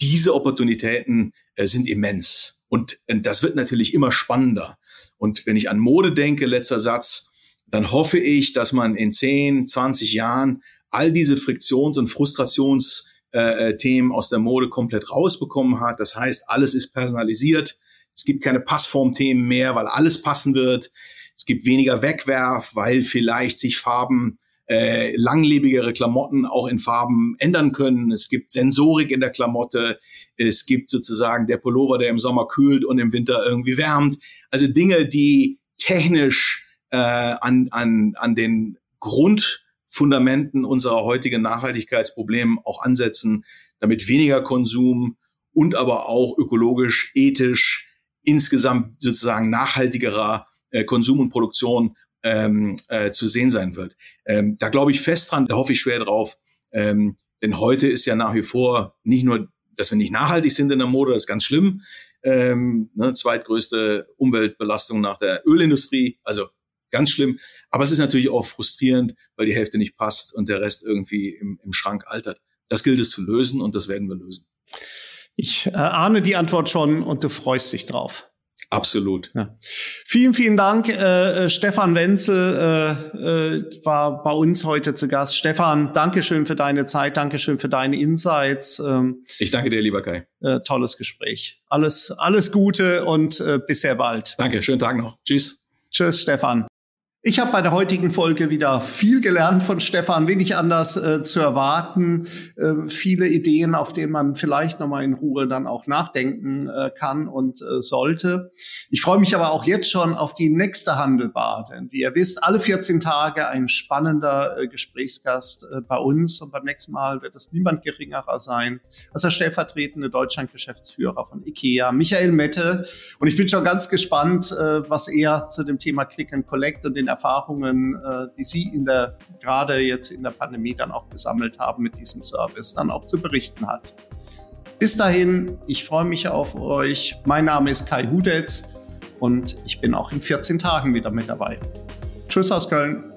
diese Opportunitäten äh, sind immens. Und äh, das wird natürlich immer spannender. Und wenn ich an Mode denke, letzter Satz, dann hoffe ich, dass man in 10, 20 Jahren all diese Friktions- und Frustrationsmomente äh, äh, aus der Mode komplett rausbekommen hat. Das heißt, alles ist personalisiert. Es gibt keine Passformthemen mehr, weil alles passen wird. Es gibt weniger Wegwerf, weil vielleicht sich Farben äh, langlebigere Klamotten auch in Farben ändern können. Es gibt Sensorik in der Klamotte. Es gibt sozusagen der Pullover, der im Sommer kühlt und im Winter irgendwie wärmt. Also Dinge, die technisch äh, an, an, an den Grundfundamenten unserer heutigen Nachhaltigkeitsprobleme auch ansetzen, damit weniger Konsum und aber auch ökologisch, ethisch, insgesamt sozusagen nachhaltigerer äh, Konsum und Produktion ähm, äh, zu sehen sein wird. Ähm, da glaube ich fest dran, da hoffe ich schwer drauf. Ähm, denn heute ist ja nach wie vor nicht nur, dass wir nicht nachhaltig sind in der Mode, das ist ganz schlimm. Ähm, ne, zweitgrößte Umweltbelastung nach der Ölindustrie, also ganz schlimm. Aber es ist natürlich auch frustrierend, weil die Hälfte nicht passt und der Rest irgendwie im, im Schrank altert. Das gilt es zu lösen und das werden wir lösen. Ich äh, ahne die Antwort schon und du freust dich drauf. Absolut. Ja. Vielen, vielen Dank. Äh, äh, Stefan Wenzel äh, äh, war bei uns heute zu Gast. Stefan, Dankeschön für deine Zeit, Dankeschön für deine Insights. Ähm, ich danke dir, lieber Kai. Äh, tolles Gespräch. Alles, alles Gute und äh, bis sehr bald. Danke, schönen Tag noch. Tschüss. Tschüss, Stefan. Ich habe bei der heutigen Folge wieder viel gelernt von Stefan, wenig anders äh, zu erwarten. Äh, viele Ideen, auf denen man vielleicht nochmal in Ruhe dann auch nachdenken äh, kann und äh, sollte. Ich freue mich aber auch jetzt schon auf die nächste Handelbar, denn wie ihr wisst, alle 14 Tage ein spannender äh, Gesprächsgast äh, bei uns und beim nächsten Mal wird es niemand geringerer sein als der stellvertretende Deutschlandgeschäftsführer von IKEA, Michael Mette. Und ich bin schon ganz gespannt, was er zu dem Thema Click and Collect und den Erfahrungen, äh, die Sie in der, gerade jetzt in der Pandemie dann auch gesammelt haben mit diesem Service, dann auch zu berichten hat. Bis dahin, ich freue mich auf euch. Mein Name ist Kai Hudetz und ich bin auch in 14 Tagen wieder mit dabei. Tschüss aus Köln.